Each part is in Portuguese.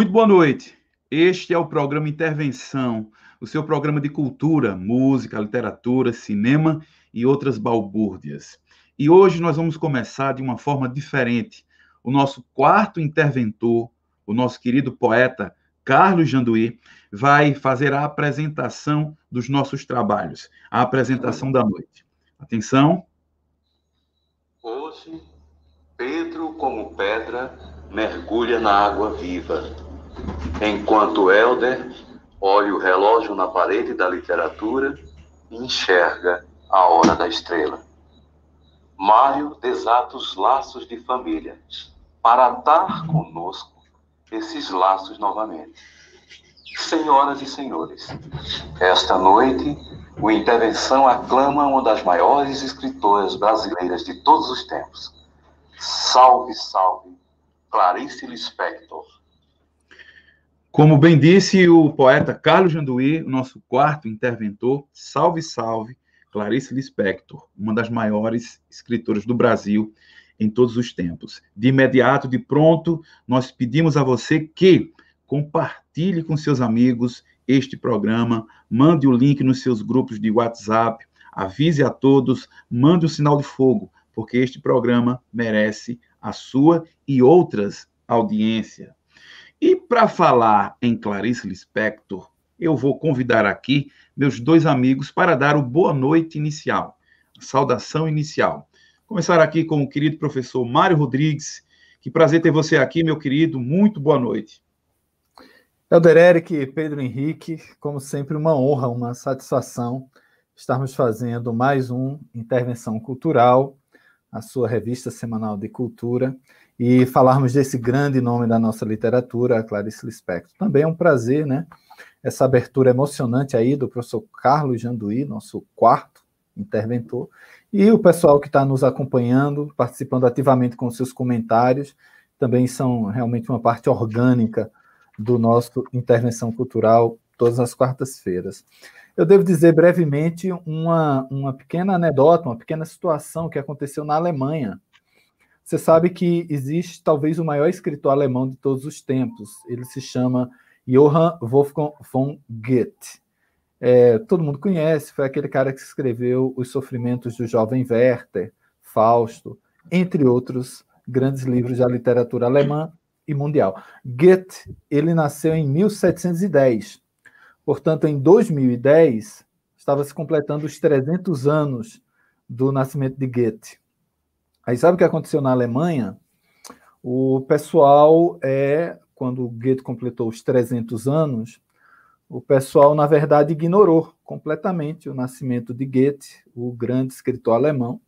Muito boa noite. Este é o programa Intervenção, o seu programa de cultura, música, literatura, cinema e outras balbúrdias. E hoje nós vamos começar de uma forma diferente. O nosso quarto interventor, o nosso querido poeta Carlos Janduí, vai fazer a apresentação dos nossos trabalhos, a apresentação da noite. Atenção. Hoje, Pedro, como pedra, mergulha na água viva enquanto Helder olha o relógio na parede da literatura e enxerga a hora da estrela. Mário desata os laços de família para atar conosco esses laços novamente. Senhoras e senhores, esta noite o Intervenção aclama uma das maiores escritoras brasileiras de todos os tempos. Salve, salve, Clarice Lispector. Como bem disse o poeta Carlos Janduí, nosso quarto interventor, salve, salve, Clarice Lispector, uma das maiores escritoras do Brasil em todos os tempos. De imediato, de pronto, nós pedimos a você que compartilhe com seus amigos este programa, mande o link nos seus grupos de WhatsApp, avise a todos, mande o sinal de fogo, porque este programa merece a sua e outras audiências. E para falar em Clarice Lispector, eu vou convidar aqui meus dois amigos para dar o boa noite inicial, a saudação inicial. Começar aqui com o querido professor Mário Rodrigues. Que prazer ter você aqui, meu querido. Muito boa noite. Helder Eric, Pedro Henrique, como sempre, uma honra, uma satisfação estarmos fazendo mais um Intervenção Cultural, a sua revista semanal de cultura e falarmos desse grande nome da nossa literatura, Clarice Lispector. Também é um prazer, né? Essa abertura emocionante aí do professor Carlos Janduí, nosso quarto interventor, e o pessoal que está nos acompanhando, participando ativamente com seus comentários, também são realmente uma parte orgânica do nosso intervenção cultural todas as quartas-feiras. Eu devo dizer brevemente uma, uma pequena anedota, uma pequena situação que aconteceu na Alemanha você sabe que existe talvez o maior escritor alemão de todos os tempos. Ele se chama Johann Wolfgang von Goethe. É, todo mundo conhece, foi aquele cara que escreveu Os Sofrimentos do Jovem Werther, Fausto, entre outros grandes livros da literatura alemã e mundial. Goethe, ele nasceu em 1710. Portanto, em 2010, estava se completando os 300 anos do nascimento de Goethe. Aí sabe o que aconteceu na Alemanha? O pessoal é, quando Goethe completou os 300 anos, o pessoal, na verdade, ignorou completamente o nascimento de Goethe, o grande escritor alemão,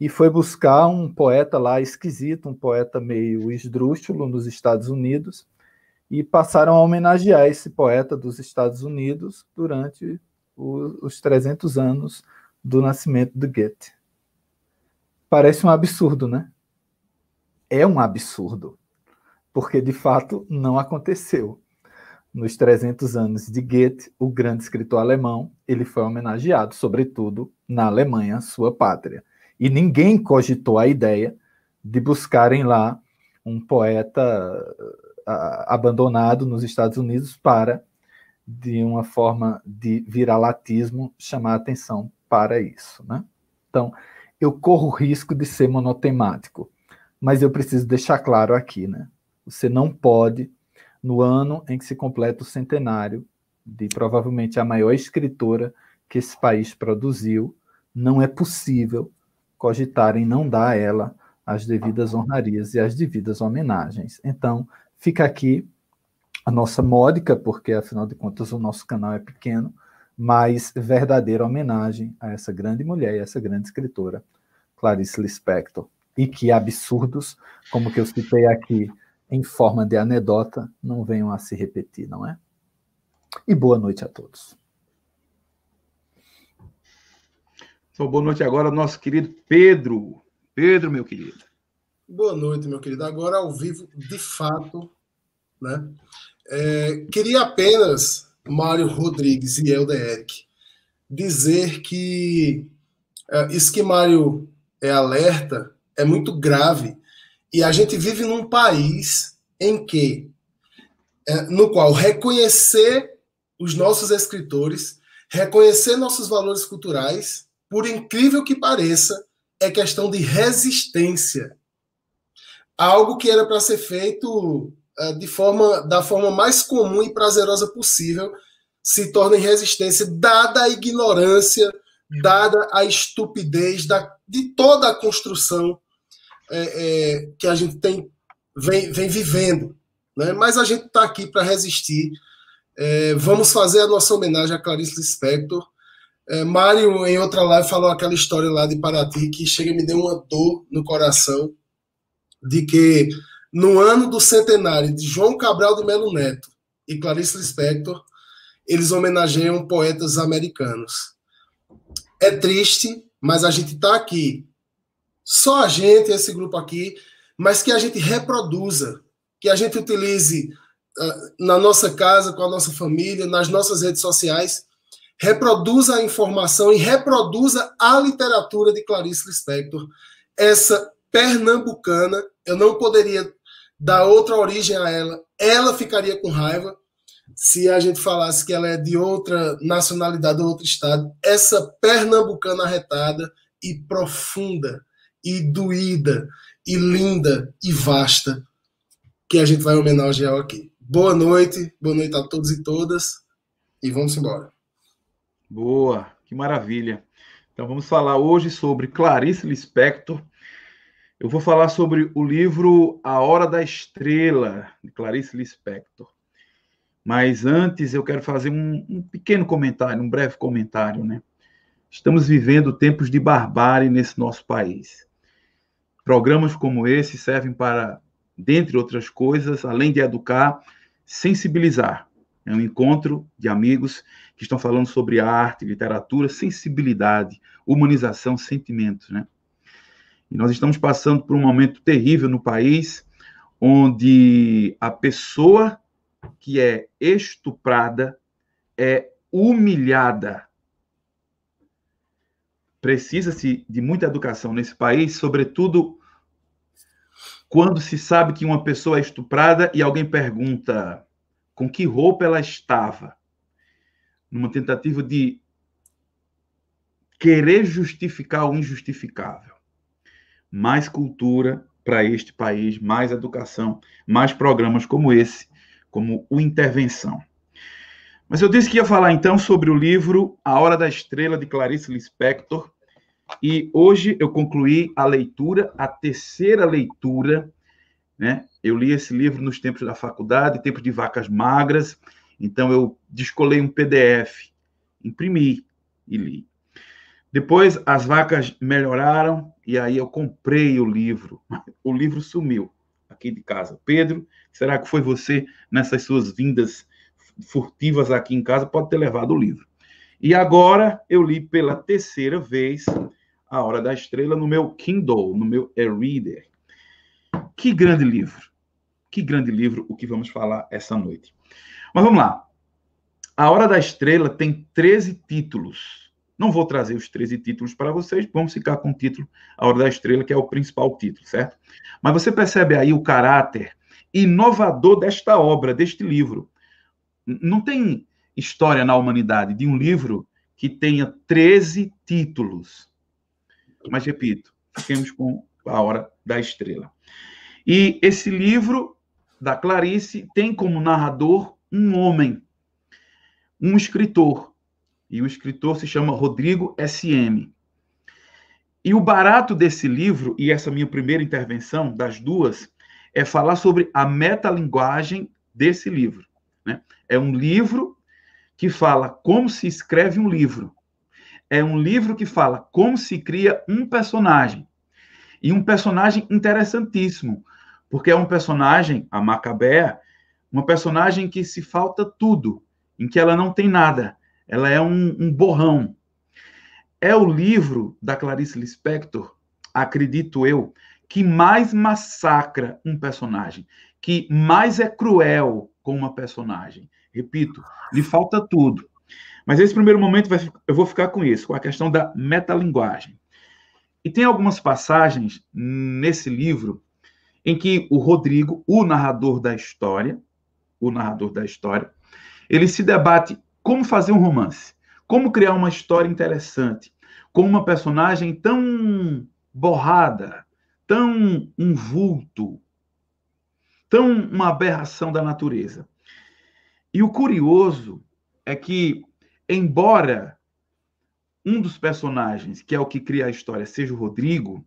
e foi buscar um poeta lá esquisito, um poeta meio esdrúxulo nos Estados Unidos, e passaram a homenagear esse poeta dos Estados Unidos durante os 300 anos do nascimento de Goethe. Parece um absurdo, né? É um absurdo, porque de fato não aconteceu. Nos 300 anos de Goethe, o grande escritor alemão, ele foi homenageado, sobretudo na Alemanha, sua pátria. E ninguém cogitou a ideia de buscarem lá um poeta abandonado nos Estados Unidos para, de uma forma de viralatismo, chamar atenção para isso. Né? Então, eu corro o risco de ser monotemático. Mas eu preciso deixar claro aqui, né? Você não pode, no ano em que se completa o centenário de provavelmente a maior escritora que esse país produziu, não é possível cogitar em não dar a ela as devidas honrarias e as devidas homenagens. Então, fica aqui a nossa módica, porque afinal de contas o nosso canal é pequeno, mas verdadeira homenagem a essa grande mulher e essa grande escritora, Clarice Lispector. E que absurdos, como que eu citei aqui em forma de anedota, não venham a se repetir, não é? E boa noite a todos. Então, boa noite agora ao nosso querido Pedro. Pedro, meu querido. Boa noite, meu querido. Agora ao vivo, de fato, né? É, queria apenas Mário Rodrigues e Helder Eric, dizer que é, isso que Mário é alerta é muito grave. E a gente vive num país em que é, no qual reconhecer os nossos escritores, reconhecer nossos valores culturais, por incrível que pareça, é questão de resistência. Algo que era para ser feito de forma, da forma mais comum e prazerosa possível, se torna em resistência, dada a ignorância, dada a estupidez da, de toda a construção é, é, que a gente tem, vem, vem vivendo. Né? Mas a gente está aqui para resistir. É, vamos fazer a nossa homenagem a Clarice Lispector. É, Mário, em outra live, falou aquela história lá de Paraty que chega e me deu uma dor no coração de que no ano do centenário de João Cabral de Melo Neto e Clarice Lispector, eles homenageiam poetas americanos. É triste, mas a gente está aqui. Só a gente, esse grupo aqui, mas que a gente reproduza, que a gente utilize uh, na nossa casa, com a nossa família, nas nossas redes sociais, reproduza a informação e reproduza a literatura de Clarice Lispector, essa pernambucana. Eu não poderia dar outra origem a ela. Ela ficaria com raiva se a gente falasse que ela é de outra nacionalidade, outro estado. Essa pernambucana arretada e profunda e doída e linda e vasta que a gente vai homenagear aqui. Boa noite, boa noite a todos e todas e vamos embora. Boa, que maravilha. Então vamos falar hoje sobre Clarice Lispector. Eu vou falar sobre o livro A Hora da Estrela, de Clarice Lispector. Mas antes eu quero fazer um, um pequeno comentário, um breve comentário, né? Estamos vivendo tempos de barbárie nesse nosso país. Programas como esse servem para dentre outras coisas, além de educar, sensibilizar. É um encontro de amigos que estão falando sobre arte, literatura, sensibilidade, humanização, sentimentos, né? E nós estamos passando por um momento terrível no país, onde a pessoa que é estuprada é humilhada. Precisa-se de muita educação nesse país, sobretudo quando se sabe que uma pessoa é estuprada e alguém pergunta com que roupa ela estava, numa tentativa de querer justificar o injustificável. Mais cultura para este país, mais educação, mais programas como esse, como o Intervenção. Mas eu disse que ia falar então sobre o livro A Hora da Estrela, de Clarice Lispector, e hoje eu concluí a leitura, a terceira leitura, né? Eu li esse livro nos tempos da faculdade, tempos de vacas magras, então eu descolei um PDF, imprimi e li. Depois as vacas melhoraram e aí eu comprei o livro. O livro sumiu aqui de casa. Pedro, será que foi você nessas suas vindas furtivas aqui em casa? Pode ter levado o livro. E agora eu li pela terceira vez a Hora da Estrela no meu Kindle, no meu e-reader. Que grande livro. Que grande livro o que vamos falar essa noite. Mas vamos lá. A Hora da Estrela tem 13 títulos. Não vou trazer os 13 títulos para vocês, vamos ficar com o título A Hora da Estrela, que é o principal título, certo? Mas você percebe aí o caráter inovador desta obra, deste livro. Não tem história na humanidade de um livro que tenha 13 títulos. Mas repito, fiquemos com a hora da estrela. E esse livro da Clarice tem como narrador um homem, um escritor. E o escritor se chama Rodrigo S.M. E o barato desse livro, e essa minha primeira intervenção, das duas, é falar sobre a metalinguagem desse livro. Né? É um livro que fala como se escreve um livro é um livro que fala como se cria um personagem. E um personagem interessantíssimo, porque é um personagem, a Macabea, uma personagem que se falta tudo, em que ela não tem nada. Ela é um, um borrão. É o livro da Clarice Lispector, acredito eu, que mais massacra um personagem, que mais é cruel com uma personagem. Repito, lhe falta tudo. Mas esse primeiro momento vai, eu vou ficar com isso, com a questão da metalinguagem. E tem algumas passagens nesse livro em que o Rodrigo, o narrador da história, o narrador da história, ele se debate como fazer um romance, como criar uma história interessante, com uma personagem tão borrada, tão um vulto, tão uma aberração da natureza. E o curioso é que, embora um dos personagens, que é o que cria a história, seja o Rodrigo,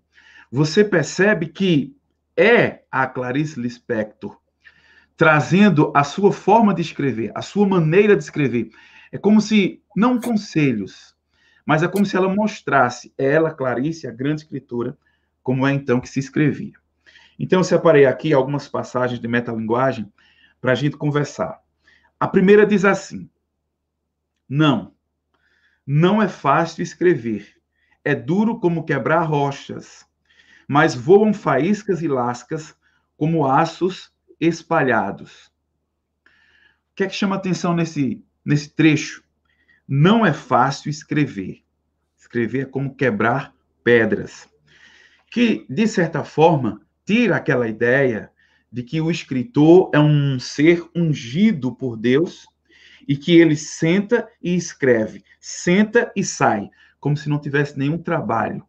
você percebe que é a Clarice Lispector trazendo a sua forma de escrever, a sua maneira de escrever. É como se, não conselhos, mas é como se ela mostrasse, ela, Clarice, a grande escritora, como é então que se escrevia. Então, eu separei aqui algumas passagens de metalinguagem para a gente conversar. A primeira diz assim: Não, não é fácil escrever. É duro como quebrar rochas, mas voam faíscas e lascas como aços espalhados. O que é que chama atenção nesse, nesse trecho? Não é fácil escrever. Escrever é como quebrar pedras. Que, de certa forma, tira aquela ideia de que o escritor é um ser ungido por Deus e que ele senta e escreve, senta e sai, como se não tivesse nenhum trabalho.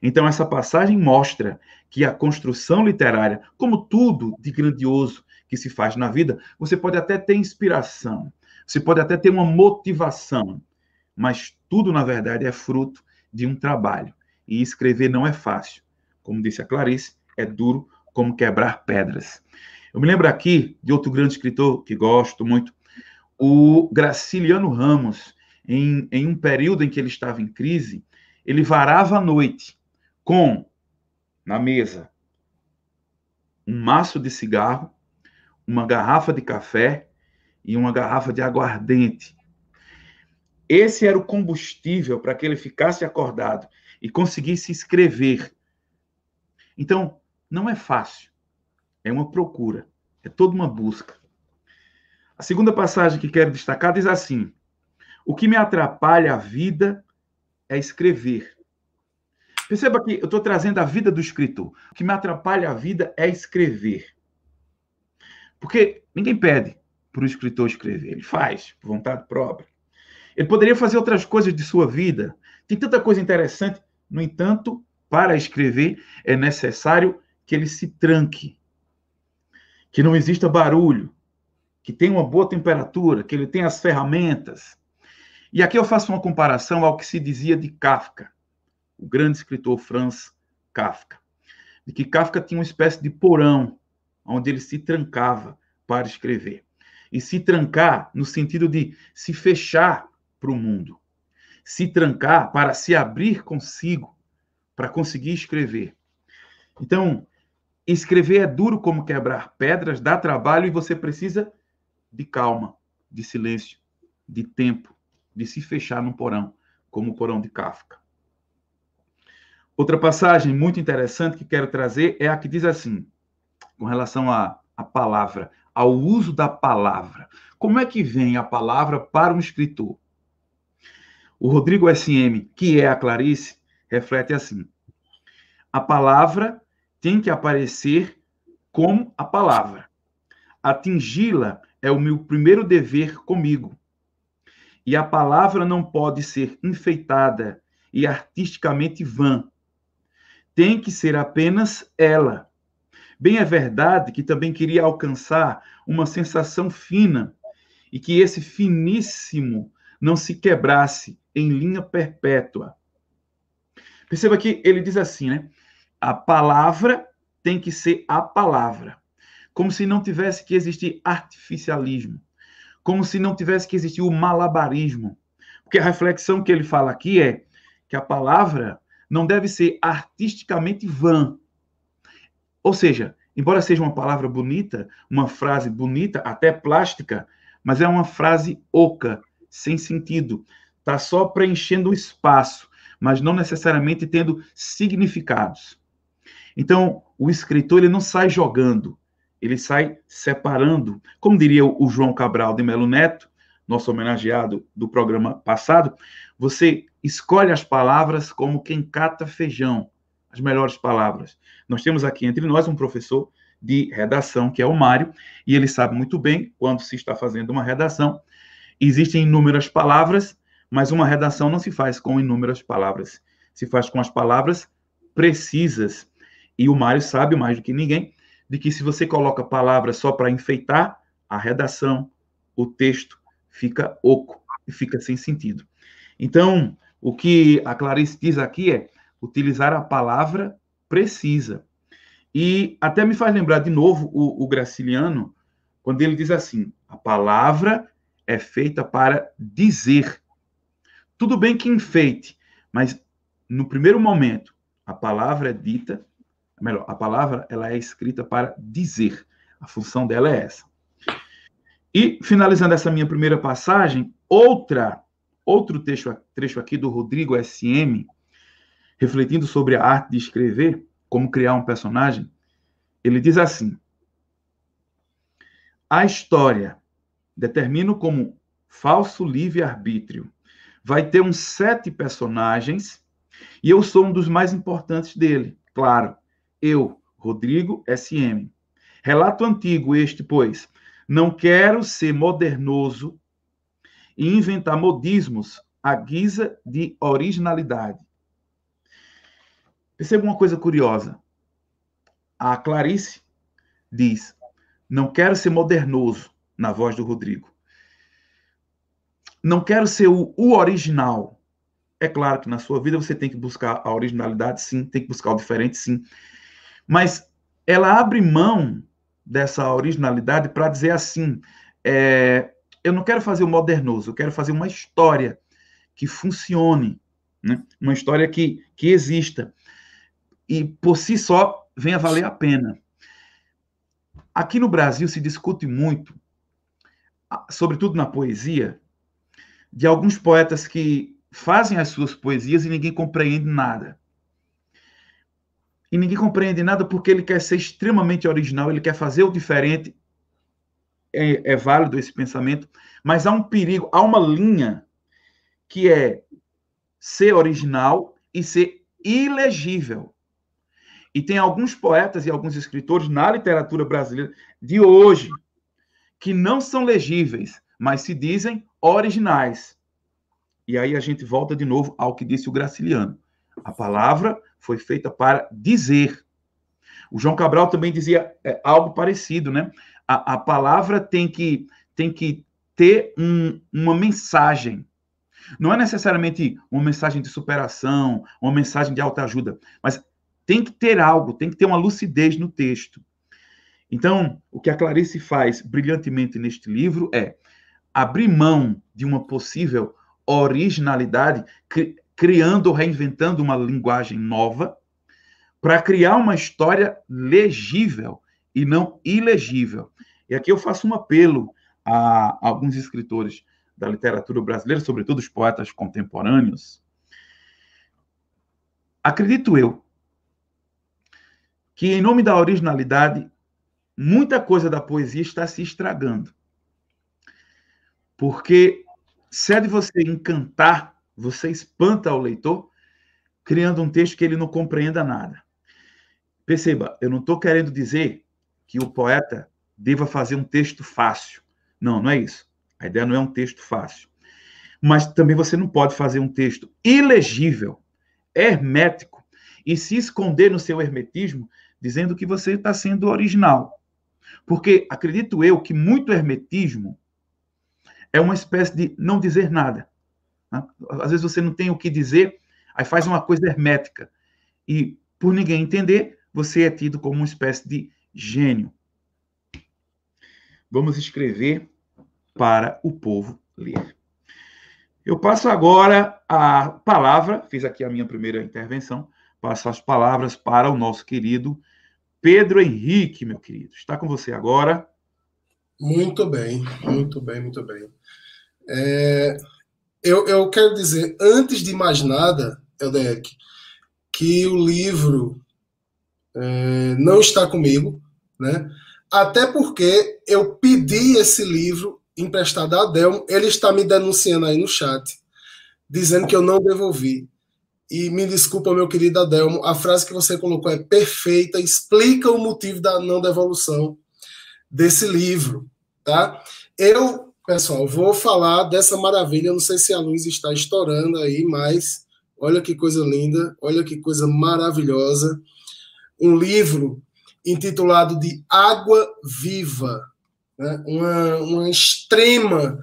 Então, essa passagem mostra que a construção literária, como tudo de grandioso que se faz na vida, você pode até ter inspiração, você pode até ter uma motivação, mas tudo, na verdade, é fruto de um trabalho. E escrever não é fácil. Como disse a Clarice, é duro como quebrar pedras. Eu me lembro aqui de outro grande escritor que gosto muito, o Graciliano Ramos, em, em um período em que ele estava em crise, ele varava a noite com na mesa um maço de cigarro, uma garrafa de café e uma garrafa de aguardente. Esse era o combustível para que ele ficasse acordado e conseguisse escrever. Então, não é fácil. É uma procura. É toda uma busca. A segunda passagem que quero destacar diz assim: O que me atrapalha a vida é escrever. Perceba que eu estou trazendo a vida do escritor. O que me atrapalha a vida é escrever. Porque ninguém pede para o escritor escrever. Ele faz, por vontade própria. Ele poderia fazer outras coisas de sua vida. Tem tanta coisa interessante. No entanto, para escrever, é necessário que ele se tranque. Que não exista barulho. Que tenha uma boa temperatura. Que ele tenha as ferramentas. E aqui eu faço uma comparação ao que se dizia de Kafka o grande escritor Franz Kafka, de que Kafka tinha uma espécie de porão onde ele se trancava para escrever. E se trancar no sentido de se fechar para o mundo, se trancar para se abrir consigo, para conseguir escrever. Então, escrever é duro como quebrar pedras, dá trabalho e você precisa de calma, de silêncio, de tempo, de se fechar num porão, como o porão de Kafka. Outra passagem muito interessante que quero trazer é a que diz assim, com relação à, à palavra, ao uso da palavra. Como é que vem a palavra para um escritor? O Rodrigo SM, que é a Clarice, reflete assim: a palavra tem que aparecer como a palavra. Atingi-la é o meu primeiro dever comigo. E a palavra não pode ser enfeitada e artisticamente vã, tem que ser apenas ela. Bem é verdade que também queria alcançar uma sensação fina e que esse finíssimo não se quebrasse em linha perpétua. Perceba que ele diz assim, né? A palavra tem que ser a palavra. Como se não tivesse que existir artificialismo. Como se não tivesse que existir o malabarismo. Porque a reflexão que ele fala aqui é que a palavra não deve ser artisticamente vã. Ou seja, embora seja uma palavra bonita, uma frase bonita, até plástica, mas é uma frase oca, sem sentido. Está só preenchendo o espaço, mas não necessariamente tendo significados. Então, o escritor ele não sai jogando, ele sai separando. Como diria o João Cabral de Melo Neto, nosso homenageado do programa passado, você escolhe as palavras como quem cata feijão, as melhores palavras. Nós temos aqui entre nós um professor de redação, que é o Mário, e ele sabe muito bem quando se está fazendo uma redação. Existem inúmeras palavras, mas uma redação não se faz com inúmeras palavras, se faz com as palavras precisas. E o Mário sabe mais do que ninguém de que se você coloca palavras só para enfeitar a redação, o texto fica oco e fica sem sentido. Então, o que a Clarice diz aqui é utilizar a palavra precisa. E até me faz lembrar de novo o, o Graciliano, quando ele diz assim: a palavra é feita para dizer. Tudo bem que enfeite, mas no primeiro momento, a palavra é dita, melhor, a palavra ela é escrita para dizer. A função dela é essa. E finalizando essa minha primeira passagem, outra outro trecho, trecho aqui do Rodrigo SM, refletindo sobre a arte de escrever, como criar um personagem, ele diz assim: A história determino como falso livre-arbítrio. Vai ter uns sete personagens e eu sou um dos mais importantes dele. Claro, eu, Rodrigo SM. Relato antigo este, pois. Não quero ser modernoso e inventar modismos à guisa de originalidade. Perceba uma coisa curiosa. A Clarice diz: Não quero ser modernoso, na voz do Rodrigo. Não quero ser o, o original. É claro que na sua vida você tem que buscar a originalidade, sim, tem que buscar o diferente, sim. Mas ela abre mão dessa originalidade para dizer assim: é, eu não quero fazer o modernoso, eu quero fazer uma história que funcione, né? uma história que, que exista. E por si só venha valer a pena. Aqui no Brasil se discute muito, sobretudo na poesia, de alguns poetas que fazem as suas poesias e ninguém compreende nada. E ninguém compreende nada porque ele quer ser extremamente original, ele quer fazer o diferente é, é válido esse pensamento, mas há um perigo, há uma linha que é ser original e ser ilegível. E tem alguns poetas e alguns escritores na literatura brasileira de hoje que não são legíveis, mas se dizem originais. E aí a gente volta de novo ao que disse o Graciliano. A palavra foi feita para dizer. O João Cabral também dizia é, algo parecido, né? A, a palavra tem que, tem que ter um, uma mensagem. Não é necessariamente uma mensagem de superação, uma mensagem de autoajuda, mas tem que ter algo, tem que ter uma lucidez no texto. Então, o que a Clarice faz brilhantemente neste livro é abrir mão de uma possível originalidade, cri criando ou reinventando uma linguagem nova, para criar uma história legível e não ilegível. E aqui eu faço um apelo a alguns escritores da literatura brasileira, sobretudo os poetas contemporâneos. Acredito eu que, em nome da originalidade, muita coisa da poesia está se estragando. Porque se é de você encantar, você espanta o leitor, criando um texto que ele não compreenda nada. Perceba, eu não estou querendo dizer que o poeta deva fazer um texto fácil. Não, não é isso. A ideia não é um texto fácil. Mas também você não pode fazer um texto ilegível, hermético, e se esconder no seu hermetismo, dizendo que você está sendo original. Porque acredito eu que muito hermetismo é uma espécie de não dizer nada. Né? Às vezes você não tem o que dizer, aí faz uma coisa hermética. E por ninguém entender, você é tido como uma espécie de gênio. Vamos escrever para o povo ler. Eu passo agora a palavra, fiz aqui a minha primeira intervenção, passo as palavras para o nosso querido Pedro Henrique, meu querido. Está com você agora. Muito bem, muito bem, muito bem. É, eu, eu quero dizer, antes de mais nada, Eldek, que o livro é, não está comigo, né? Até porque eu pedi esse livro emprestado a Adelmo, ele está me denunciando aí no chat, dizendo que eu não devolvi. e me desculpa, meu querido Adelmo, a frase que você colocou é perfeita, explica o motivo da não devolução desse livro, tá? Eu, pessoal, vou falar dessa maravilha, não sei se a luz está estourando aí, mas olha que coisa linda, olha que coisa maravilhosa. Um livro intitulado de Água Viva, né? uma, uma extrema.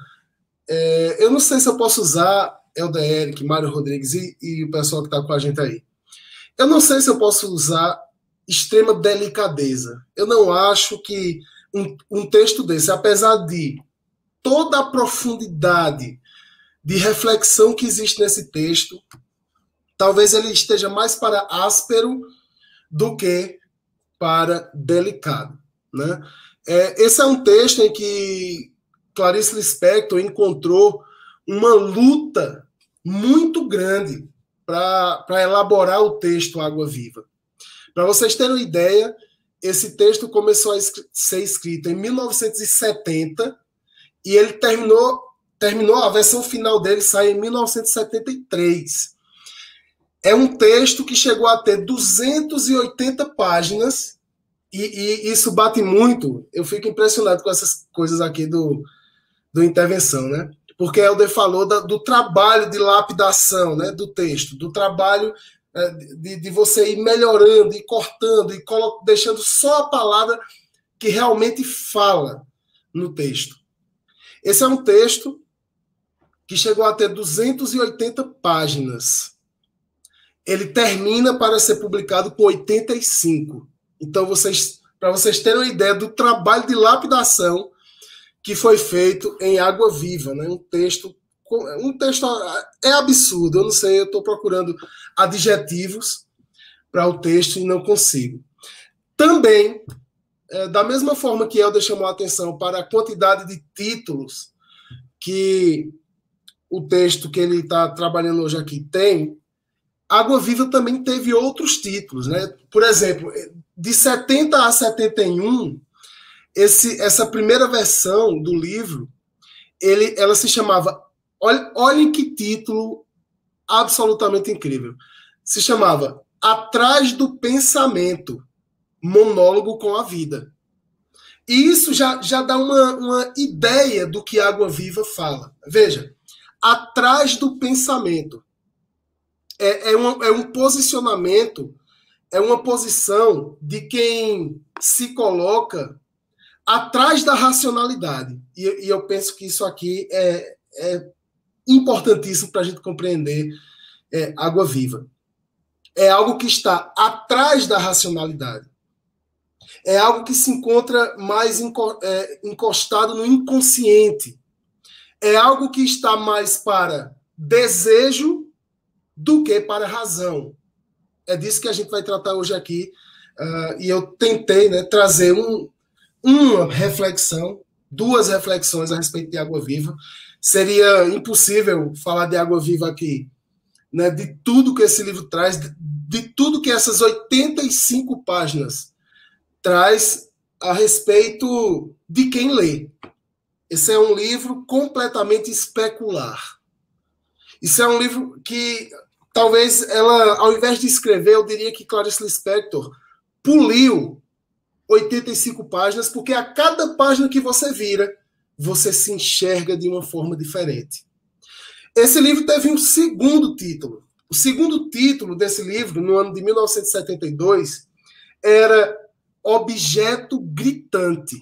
É, eu não sei se eu posso usar Elder Mário Rodrigues e, e o pessoal que está com a gente aí. Eu não sei se eu posso usar extrema delicadeza. Eu não acho que um, um texto desse, apesar de toda a profundidade de reflexão que existe nesse texto, talvez ele esteja mais para áspero do que para delicado. Né? É, esse é um texto em que Clarice Lispector encontrou uma luta muito grande para elaborar o texto Água Viva. Para vocês terem uma ideia, esse texto começou a ser escrito em 1970 e ele terminou, terminou a versão final dele sai em 1973. É um texto que chegou a ter 280 páginas e, e isso bate muito. Eu fico impressionado com essas coisas aqui do, do intervenção, né? porque Helder falou da, do trabalho de lapidação né, do texto, do trabalho é, de, de, você ir melhorando, e cortando, e deixando só a palavra que realmente fala no texto. Esse é um texto que chegou a ter 280 páginas. Ele termina para ser publicado com 85. Então, vocês, para vocês terem uma ideia do trabalho de lapidação que foi feito em Água Viva, né? Um texto um texto é absurdo, eu não sei, eu estou procurando adjetivos para o texto e não consigo. Também, é, da mesma forma que Helder chamou a atenção para a quantidade de títulos que o texto que ele está trabalhando hoje aqui tem, Água Viva também teve outros títulos, né? Por exemplo, de 70 a 71, esse, essa primeira versão do livro, ele, ela se chamava. Olhem, olhem que título absolutamente incrível. Se chamava Atrás do Pensamento Monólogo com a Vida. E isso já, já dá uma, uma ideia do que Água Viva fala. Veja, atrás do pensamento. É, é, um, é um posicionamento, é uma posição de quem se coloca atrás da racionalidade. E, e, eu penso que isso aqui é, é importantíssimo para a gente compreender é, água viva. É algo que está atrás da racionalidade. É algo que se encontra mais é, encostado no inconsciente. É algo que está mais para desejo do que para razão. É disso que a gente vai tratar hoje aqui. Uh, e eu tentei né, trazer um, uma reflexão, duas reflexões a respeito de água viva. Seria impossível falar de água viva aqui, né, de tudo que esse livro traz, de tudo que essas 85 páginas traz a respeito de quem lê. Esse é um livro completamente especular. Isso é um livro que talvez ela, ao invés de escrever, eu diria que Clarice Lispector poliu 85 páginas, porque a cada página que você vira, você se enxerga de uma forma diferente. Esse livro teve um segundo título. O segundo título desse livro, no ano de 1972, era Objeto Gritante.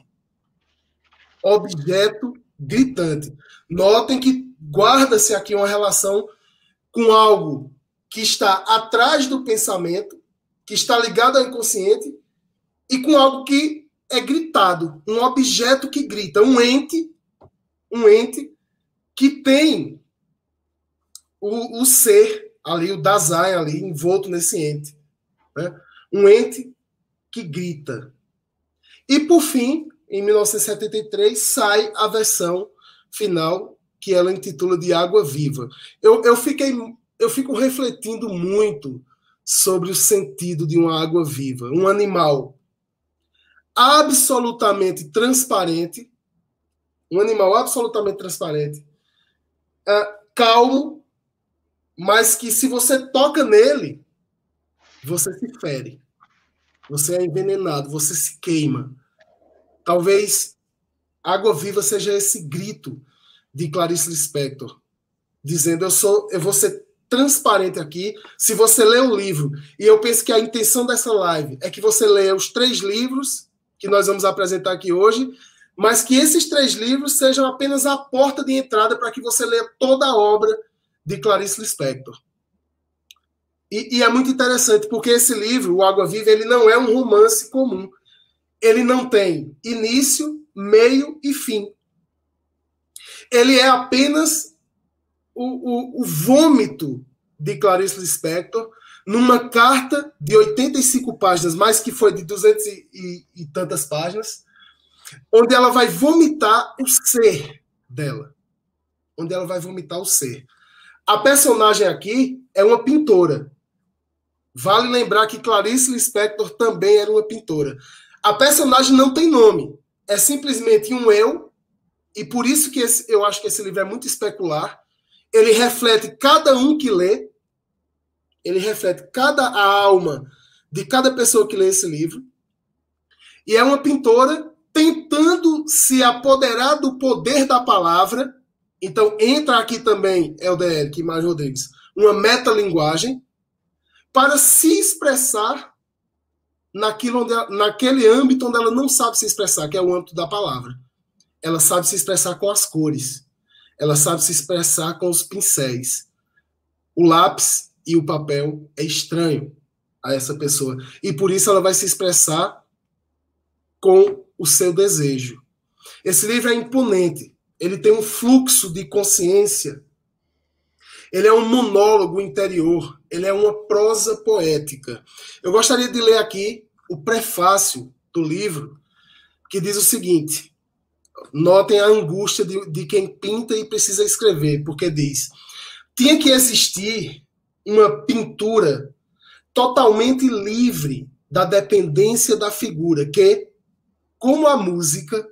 Objeto Gritante. Notem que guarda-se aqui uma relação com algo que está atrás do pensamento, que está ligado ao inconsciente e com algo que é gritado, um objeto que grita, um ente, um ente que tem o, o ser ali, o Dasein ali, envolto nesse ente. Né? Um ente que grita. E, por fim, em 1973, sai a versão final que ela intitula de Água Viva. Eu, eu, fiquei, eu fico refletindo muito sobre o sentido de uma água viva. Um animal absolutamente transparente, um animal absolutamente transparente, uh, calmo, mas que se você toca nele, você se fere. Você é envenenado, você se queima. Talvez Água Viva seja esse grito de Clarice Lispector, dizendo eu sou, eu vou ser transparente aqui. Se você lê o livro, e eu penso que a intenção dessa live é que você leia os três livros que nós vamos apresentar aqui hoje, mas que esses três livros sejam apenas a porta de entrada para que você leia toda a obra de Clarice Lispector. E, e, é muito interessante, porque esse livro, O Água Viva, ele não é um romance comum. Ele não tem início, meio e fim. Ele é apenas o, o, o vômito de Clarice Lispector numa carta de 85 páginas, mais que foi de 200 e, e, e tantas páginas, onde ela vai vomitar o ser dela. Onde ela vai vomitar o ser. A personagem aqui é uma pintora. Vale lembrar que Clarice Lispector também era uma pintora. A personagem não tem nome. É simplesmente um eu, e por isso que esse, eu acho que esse livro é muito especular. Ele reflete cada um que lê, ele reflete cada alma de cada pessoa que lê esse livro. E é uma pintora tentando se apoderar do poder da palavra. Então, entra aqui também, LDR, que mais Rodrigues, uma metalinguagem para se expressar naquilo onde, naquele âmbito onde ela não sabe se expressar, que é o âmbito da palavra. Ela sabe se expressar com as cores. Ela sabe se expressar com os pincéis. O lápis e o papel é estranho a essa pessoa. E por isso ela vai se expressar com o seu desejo. Esse livro é imponente. Ele tem um fluxo de consciência. Ele é um monólogo interior. Ele é uma prosa poética. Eu gostaria de ler aqui o prefácio do livro, que diz o seguinte: notem a angústia de, de quem pinta e precisa escrever, porque diz: tinha que existir uma pintura totalmente livre da dependência da figura, que, como a música,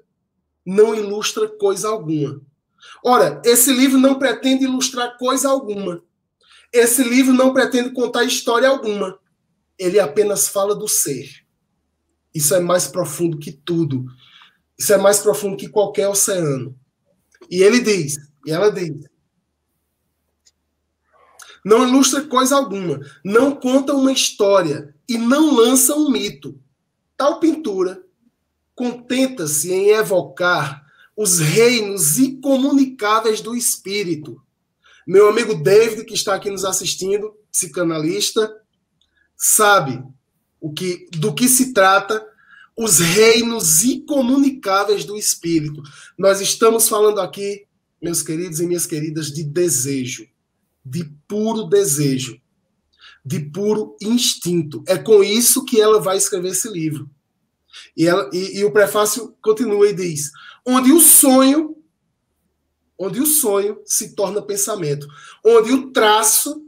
não ilustra coisa alguma. Ora, esse livro não pretende ilustrar coisa alguma. Esse livro não pretende contar história alguma. Ele apenas fala do ser. Isso é mais profundo que tudo. Isso é mais profundo que qualquer oceano. E ele diz, e ela diz: não ilustra coisa alguma, não conta uma história e não lança um mito. Tal pintura contenta-se em evocar os reinos incomunicáveis do espírito. Meu amigo David, que está aqui nos assistindo, psicanalista, sabe o que, do que se trata os reinos incomunicáveis do espírito. Nós estamos falando aqui, meus queridos e minhas queridas, de desejo de puro desejo, de puro instinto. É com isso que ela vai escrever esse livro. E, ela, e, e o prefácio continua e diz: onde o sonho, onde o sonho se torna pensamento, onde o traço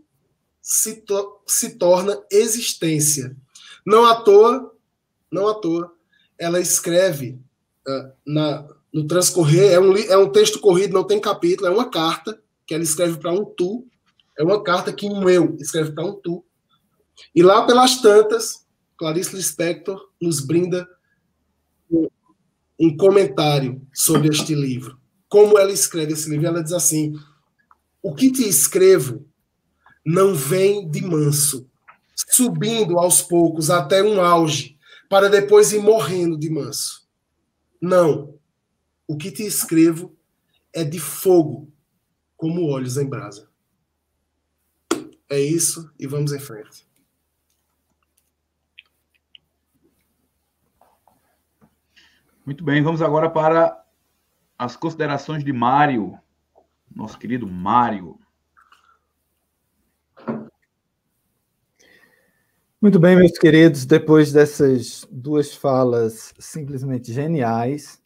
se, to, se torna existência. Não à toa, não à toa, ela escreve uh, na, no transcorrer, é um, é um texto corrido, não tem capítulo, é uma carta que ela escreve para um tu, é uma carta que um eu escreve para um tu. E lá pelas tantas, Clarice Lispector nos brinda um comentário sobre este livro. Como ela escreve esse livro? Ela diz assim: O que te escrevo não vem de manso, subindo aos poucos até um auge, para depois ir morrendo de manso. Não. O que te escrevo é de fogo, como olhos em brasa. É isso e vamos em frente. Muito bem, vamos agora para as considerações de Mário, nosso querido Mário. Muito bem, meus queridos, depois dessas duas falas simplesmente geniais,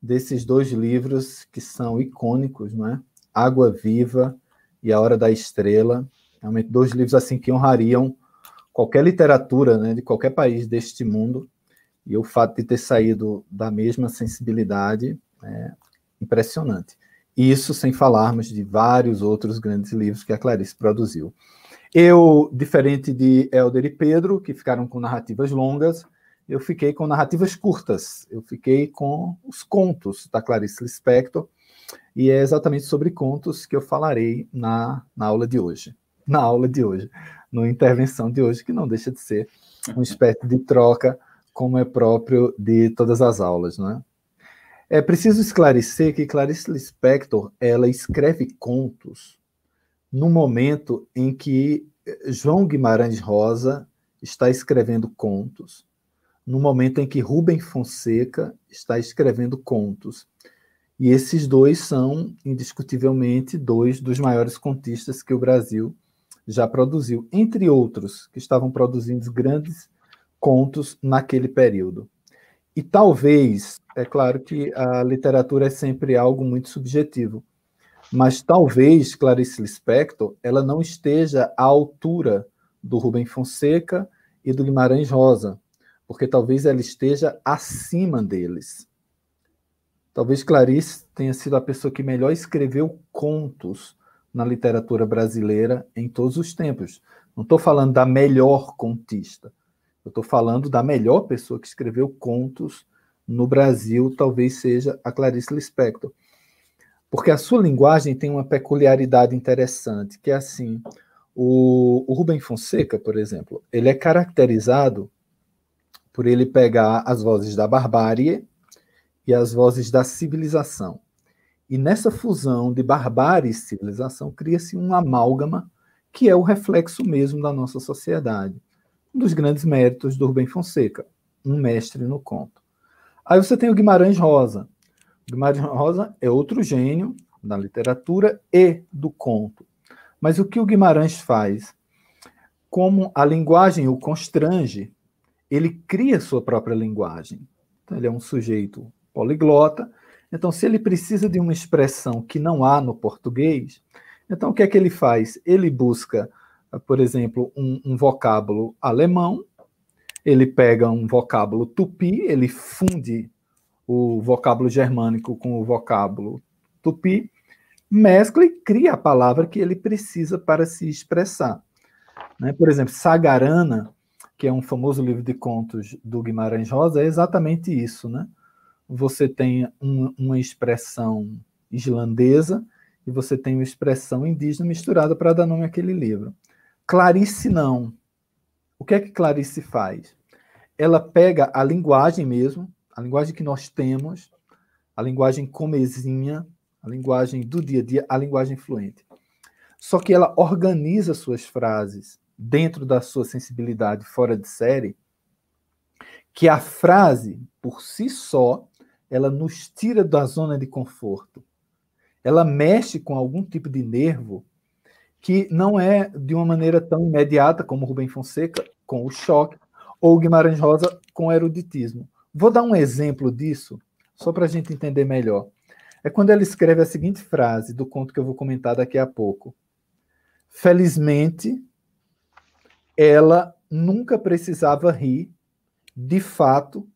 desses dois livros que são icônicos, não é? Água Viva e A Hora da Estrela, Realmente dois livros assim que honrariam qualquer literatura né, de qualquer país deste mundo. E o fato de ter saído da mesma sensibilidade é impressionante. Isso sem falarmos de vários outros grandes livros que a Clarice produziu. Eu, diferente de Helder e Pedro, que ficaram com narrativas longas, eu fiquei com narrativas curtas. Eu fiquei com os contos da Clarice Lispector, e é exatamente sobre contos que eu falarei na, na aula de hoje. Na aula de hoje, na intervenção de hoje, que não deixa de ser uma espécie de troca, como é próprio de todas as aulas, não é? É preciso esclarecer que Clarice Lispector ela escreve contos no momento em que João Guimarães Rosa está escrevendo contos, no momento em que Rubem Fonseca está escrevendo contos. E esses dois são, indiscutivelmente, dois dos maiores contistas que o Brasil já produziu, entre outros, que estavam produzindo grandes contos naquele período. E talvez, é claro que a literatura é sempre algo muito subjetivo, mas talvez Clarice Lispector ela não esteja à altura do Rubem Fonseca e do Guimarães Rosa, porque talvez ela esteja acima deles. Talvez Clarice tenha sido a pessoa que melhor escreveu contos na literatura brasileira em todos os tempos. Não estou falando da melhor contista, eu estou falando da melhor pessoa que escreveu contos no Brasil, talvez seja a Clarice Lispector. Porque a sua linguagem tem uma peculiaridade interessante, que é assim, o, o Rubem Fonseca, por exemplo, ele é caracterizado por ele pegar as vozes da barbárie e as vozes da civilização. E nessa fusão de barbárie e civilização cria-se um amálgama que é o reflexo mesmo da nossa sociedade. Um dos grandes méritos do Rubem Fonseca, um mestre no conto. Aí você tem o Guimarães Rosa. Guimarães Rosa é outro gênio da literatura e do conto. Mas o que o Guimarães faz? Como a linguagem o constrange, ele cria sua própria linguagem. Então, ele é um sujeito poliglota. Então, se ele precisa de uma expressão que não há no português, então o que é que ele faz? Ele busca, por exemplo, um, um vocábulo alemão, ele pega um vocábulo tupi, ele funde o vocábulo germânico com o vocábulo tupi, mescla e cria a palavra que ele precisa para se expressar. Né? Por exemplo, Sagarana, que é um famoso livro de contos do Guimarães Rosa, é exatamente isso, né? você tem um, uma expressão islandesa e você tem uma expressão indígena misturada para dar nome àquele livro. Clarice não. O que é que Clarice faz? Ela pega a linguagem mesmo, a linguagem que nós temos, a linguagem comezinha, a linguagem do dia a dia, a linguagem fluente. Só que ela organiza suas frases dentro da sua sensibilidade fora de série, que a frase, por si só, ela nos tira da zona de conforto. Ela mexe com algum tipo de nervo que não é de uma maneira tão imediata como Rubem Fonseca, com o choque, ou Guimarães Rosa com o eruditismo. Vou dar um exemplo disso, só para a gente entender melhor. É quando ela escreve a seguinte frase do conto que eu vou comentar daqui a pouco. Felizmente, ela nunca precisava rir, de fato,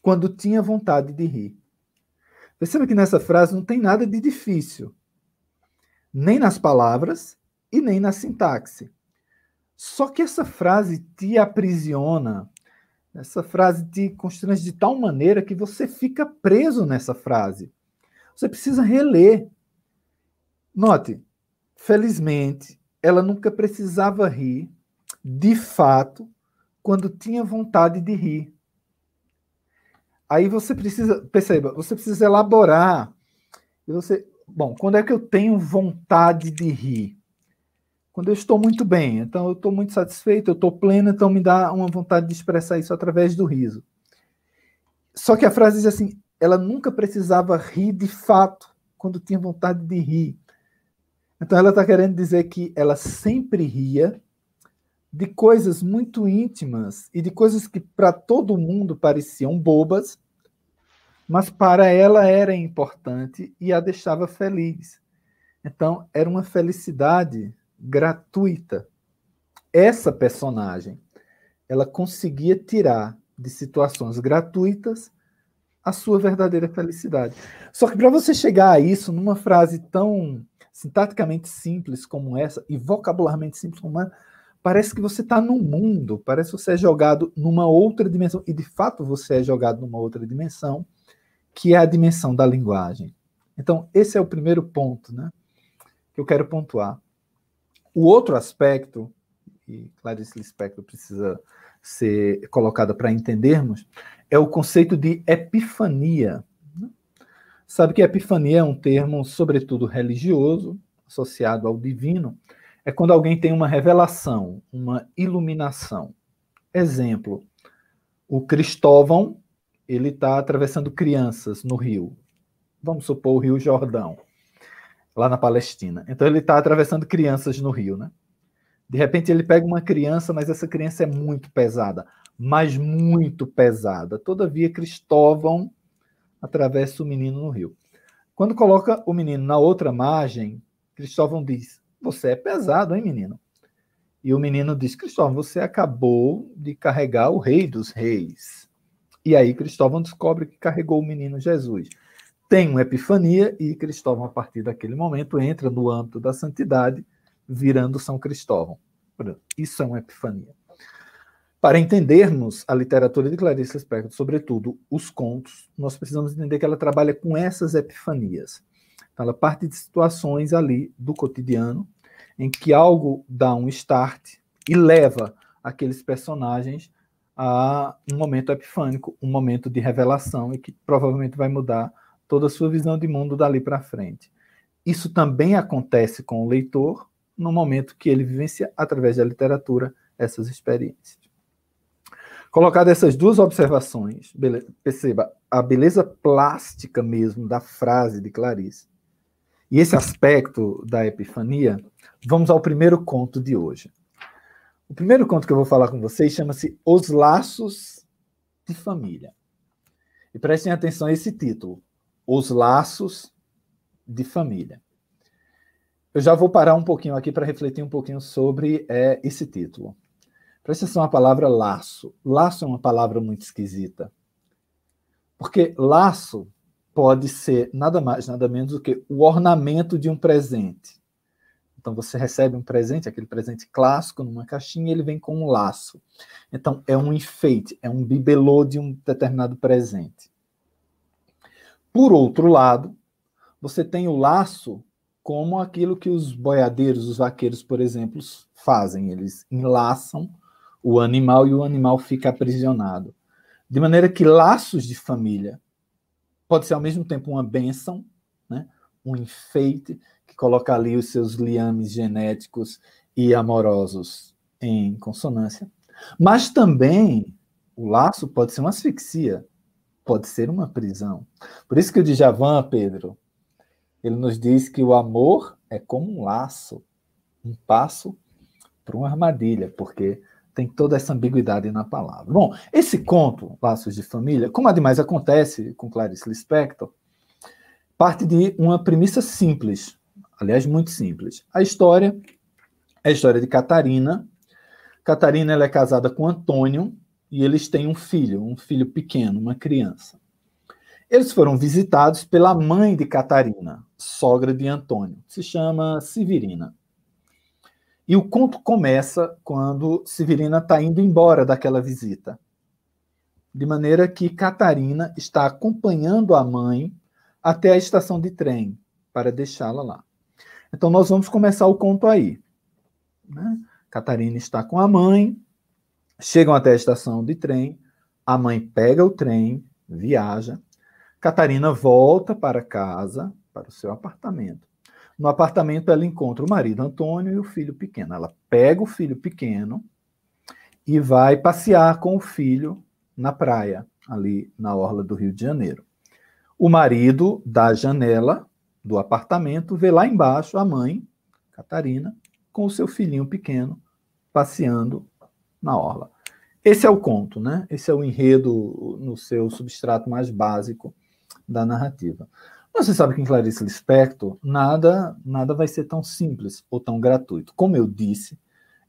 quando tinha vontade de rir. Perceba que nessa frase não tem nada de difícil, nem nas palavras e nem na sintaxe. Só que essa frase te aprisiona, essa frase te constrange de tal maneira que você fica preso nessa frase. Você precisa reler. Note, felizmente, ela nunca precisava rir, de fato, quando tinha vontade de rir. Aí você precisa, perceba, você precisa elaborar. E você, bom, quando é que eu tenho vontade de rir? Quando eu estou muito bem, então eu estou muito satisfeito, eu estou pleno, então me dá uma vontade de expressar isso através do riso. Só que a frase diz assim: ela nunca precisava rir de fato quando tinha vontade de rir. Então ela está querendo dizer que ela sempre ria de coisas muito íntimas e de coisas que para todo mundo pareciam bobas, mas para ela era importante e a deixava feliz. Então, era uma felicidade gratuita. Essa personagem, ela conseguia tirar de situações gratuitas a sua verdadeira felicidade. Só que para você chegar a isso numa frase tão sintaticamente simples como essa e vocabularmente simples como essa, parece que você está num mundo, parece que você é jogado numa outra dimensão, e de fato você é jogado numa outra dimensão, que é a dimensão da linguagem. Então, esse é o primeiro ponto né, que eu quero pontuar. O outro aspecto, e Clarice Lispector precisa ser colocada para entendermos, é o conceito de epifania. Sabe que epifania é um termo, sobretudo religioso, associado ao divino, é quando alguém tem uma revelação, uma iluminação. Exemplo, o Cristóvão, ele está atravessando crianças no rio. Vamos supor o Rio Jordão, lá na Palestina. Então ele está atravessando crianças no rio, né? De repente ele pega uma criança, mas essa criança é muito pesada, mas muito pesada. Todavia Cristóvão atravessa o menino no rio. Quando coloca o menino na outra margem, Cristóvão diz: Você é pesado, hein, menino? E o menino diz: Cristóvão, você acabou de carregar o rei dos reis. E aí Cristóvão descobre que carregou o menino Jesus. Tem uma epifania e Cristóvão, a partir daquele momento, entra no âmbito da santidade, virando São Cristóvão. Isso é uma epifania. Para entendermos a literatura de Clarice Lispector, sobretudo os contos, nós precisamos entender que ela trabalha com essas epifanias. Então, ela parte de situações ali do cotidiano, em que algo dá um start e leva aqueles personagens a um momento epifânico, um momento de revelação e que provavelmente vai mudar toda a sua visão de mundo dali para frente. Isso também acontece com o leitor no momento que ele vivencia através da literatura essas experiências. Colocado essas duas observações, perceba a beleza plástica mesmo da frase de Clarice e esse aspecto da epifania, vamos ao primeiro conto de hoje. O primeiro conto que eu vou falar com vocês chama-se Os Laços de Família. E prestem atenção a esse título: Os Laços de Família. Eu já vou parar um pouquinho aqui para refletir um pouquinho sobre é, esse título. Presta atenção à palavra laço. Laço é uma palavra muito esquisita. Porque laço pode ser nada mais, nada menos do que o ornamento de um presente. Então você recebe um presente, aquele presente clássico, numa caixinha, ele vem com um laço. Então é um enfeite, é um bibelô de um determinado presente. Por outro lado, você tem o laço como aquilo que os boiadeiros, os vaqueiros, por exemplo, fazem. Eles enlaçam o animal e o animal fica aprisionado. De maneira que laços de família pode ser ao mesmo tempo uma bênção, né? um enfeite que coloca ali os seus liames genéticos e amorosos em consonância, mas também o laço pode ser uma asfixia, pode ser uma prisão. Por isso que o Djavan, Pedro, ele nos diz que o amor é como um laço, um passo para uma armadilha, porque tem toda essa ambiguidade na palavra. Bom, esse conto, Laços de Família, como ademais acontece com Clarice Lispector, parte de uma premissa simples, aliás, muito simples. A história é a história de Catarina. Catarina ela é casada com Antônio e eles têm um filho, um filho pequeno, uma criança. Eles foram visitados pela mãe de Catarina, sogra de Antônio, se chama Severina. E o conto começa quando Severina está indo embora daquela visita. De maneira que Catarina está acompanhando a mãe até a estação de trem para deixá-la lá. Então nós vamos começar o conto aí. Né? Catarina está com a mãe, chegam até a estação de trem, a mãe pega o trem, viaja. Catarina volta para casa, para o seu apartamento. No apartamento, ela encontra o marido Antônio e o filho pequeno. Ela pega o filho pequeno e vai passear com o filho na praia, ali na orla do Rio de Janeiro. O marido, da janela do apartamento, vê lá embaixo a mãe, Catarina, com o seu filhinho pequeno passeando na orla. Esse é o conto, né? Esse é o enredo no seu substrato mais básico da narrativa. Mas você sabe que em Clarice Lispector nada, nada vai ser tão simples ou tão gratuito. Como eu disse,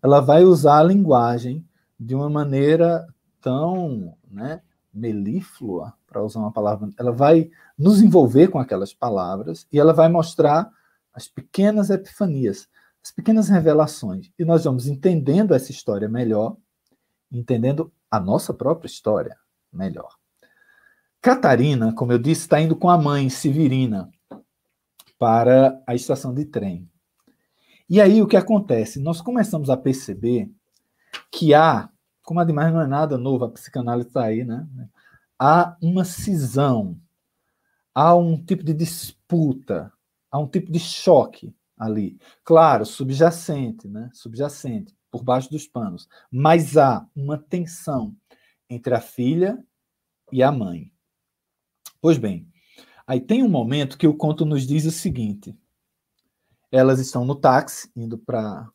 ela vai usar a linguagem de uma maneira tão né, melíflua, para usar uma palavra, ela vai nos envolver com aquelas palavras e ela vai mostrar as pequenas epifanias, as pequenas revelações. E nós vamos entendendo essa história melhor, entendendo a nossa própria história melhor. Catarina, como eu disse, está indo com a mãe, Severina, para a estação de trem. E aí o que acontece? Nós começamos a perceber que há, como ademais não é nada novo, a psicanálise está aí, né? Há uma cisão, há um tipo de disputa, há um tipo de choque ali. Claro, subjacente, né? Subjacente, por baixo dos panos. Mas há uma tensão entre a filha e a mãe. Pois bem, aí tem um momento que o conto nos diz o seguinte: elas estão no táxi, indo para a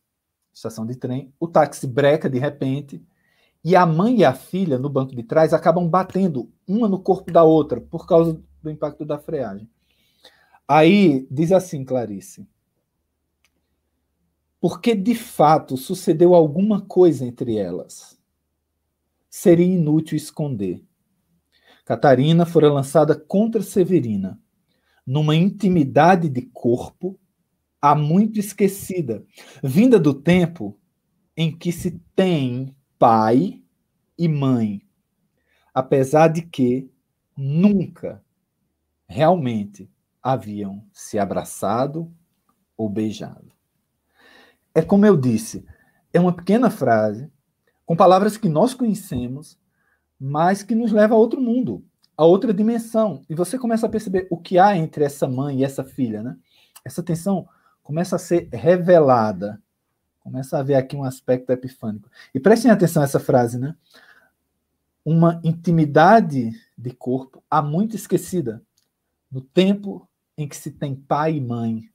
estação de trem. O táxi breca de repente e a mãe e a filha, no banco de trás, acabam batendo uma no corpo da outra por causa do impacto da freagem. Aí diz assim, Clarice. Porque de fato sucedeu alguma coisa entre elas. Seria inútil esconder. Catarina fora lançada contra Severina, numa intimidade de corpo há muito esquecida, vinda do tempo em que se tem pai e mãe, apesar de que nunca realmente haviam se abraçado ou beijado. É como eu disse, é uma pequena frase com palavras que nós conhecemos, mas que nos leva a outro mundo, a outra dimensão. E você começa a perceber o que há entre essa mãe e essa filha, né? Essa tensão começa a ser revelada. Começa a ver aqui um aspecto epifânico. E prestem atenção a essa frase, né? Uma intimidade de corpo há muito esquecida no tempo em que se tem pai e mãe.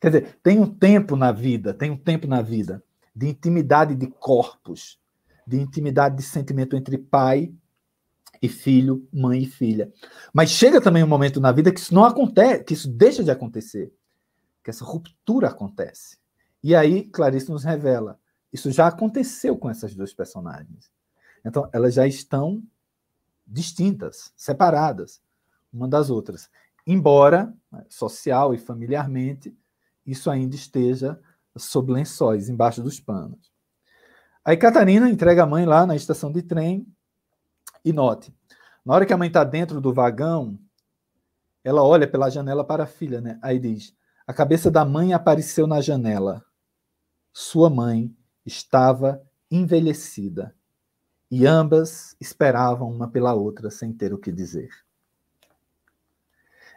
Quer dizer, tem um tempo na vida, tem um tempo na vida de intimidade de corpos, de intimidade de sentimento entre pai e filho, mãe e filha. Mas chega também um momento na vida que isso não acontece, que isso deixa de acontecer que essa ruptura acontece. E aí Clarice nos revela, isso já aconteceu com essas duas personagens. Então, elas já estão distintas, separadas uma das outras. Embora, né, social e familiarmente, isso ainda esteja sob lençóis, embaixo dos panos. Aí Catarina entrega a mãe lá na estação de trem e note, na hora que a mãe está dentro do vagão, ela olha pela janela para a filha, né? Aí diz: a cabeça da mãe apareceu na janela. Sua mãe estava envelhecida e ambas esperavam uma pela outra sem ter o que dizer.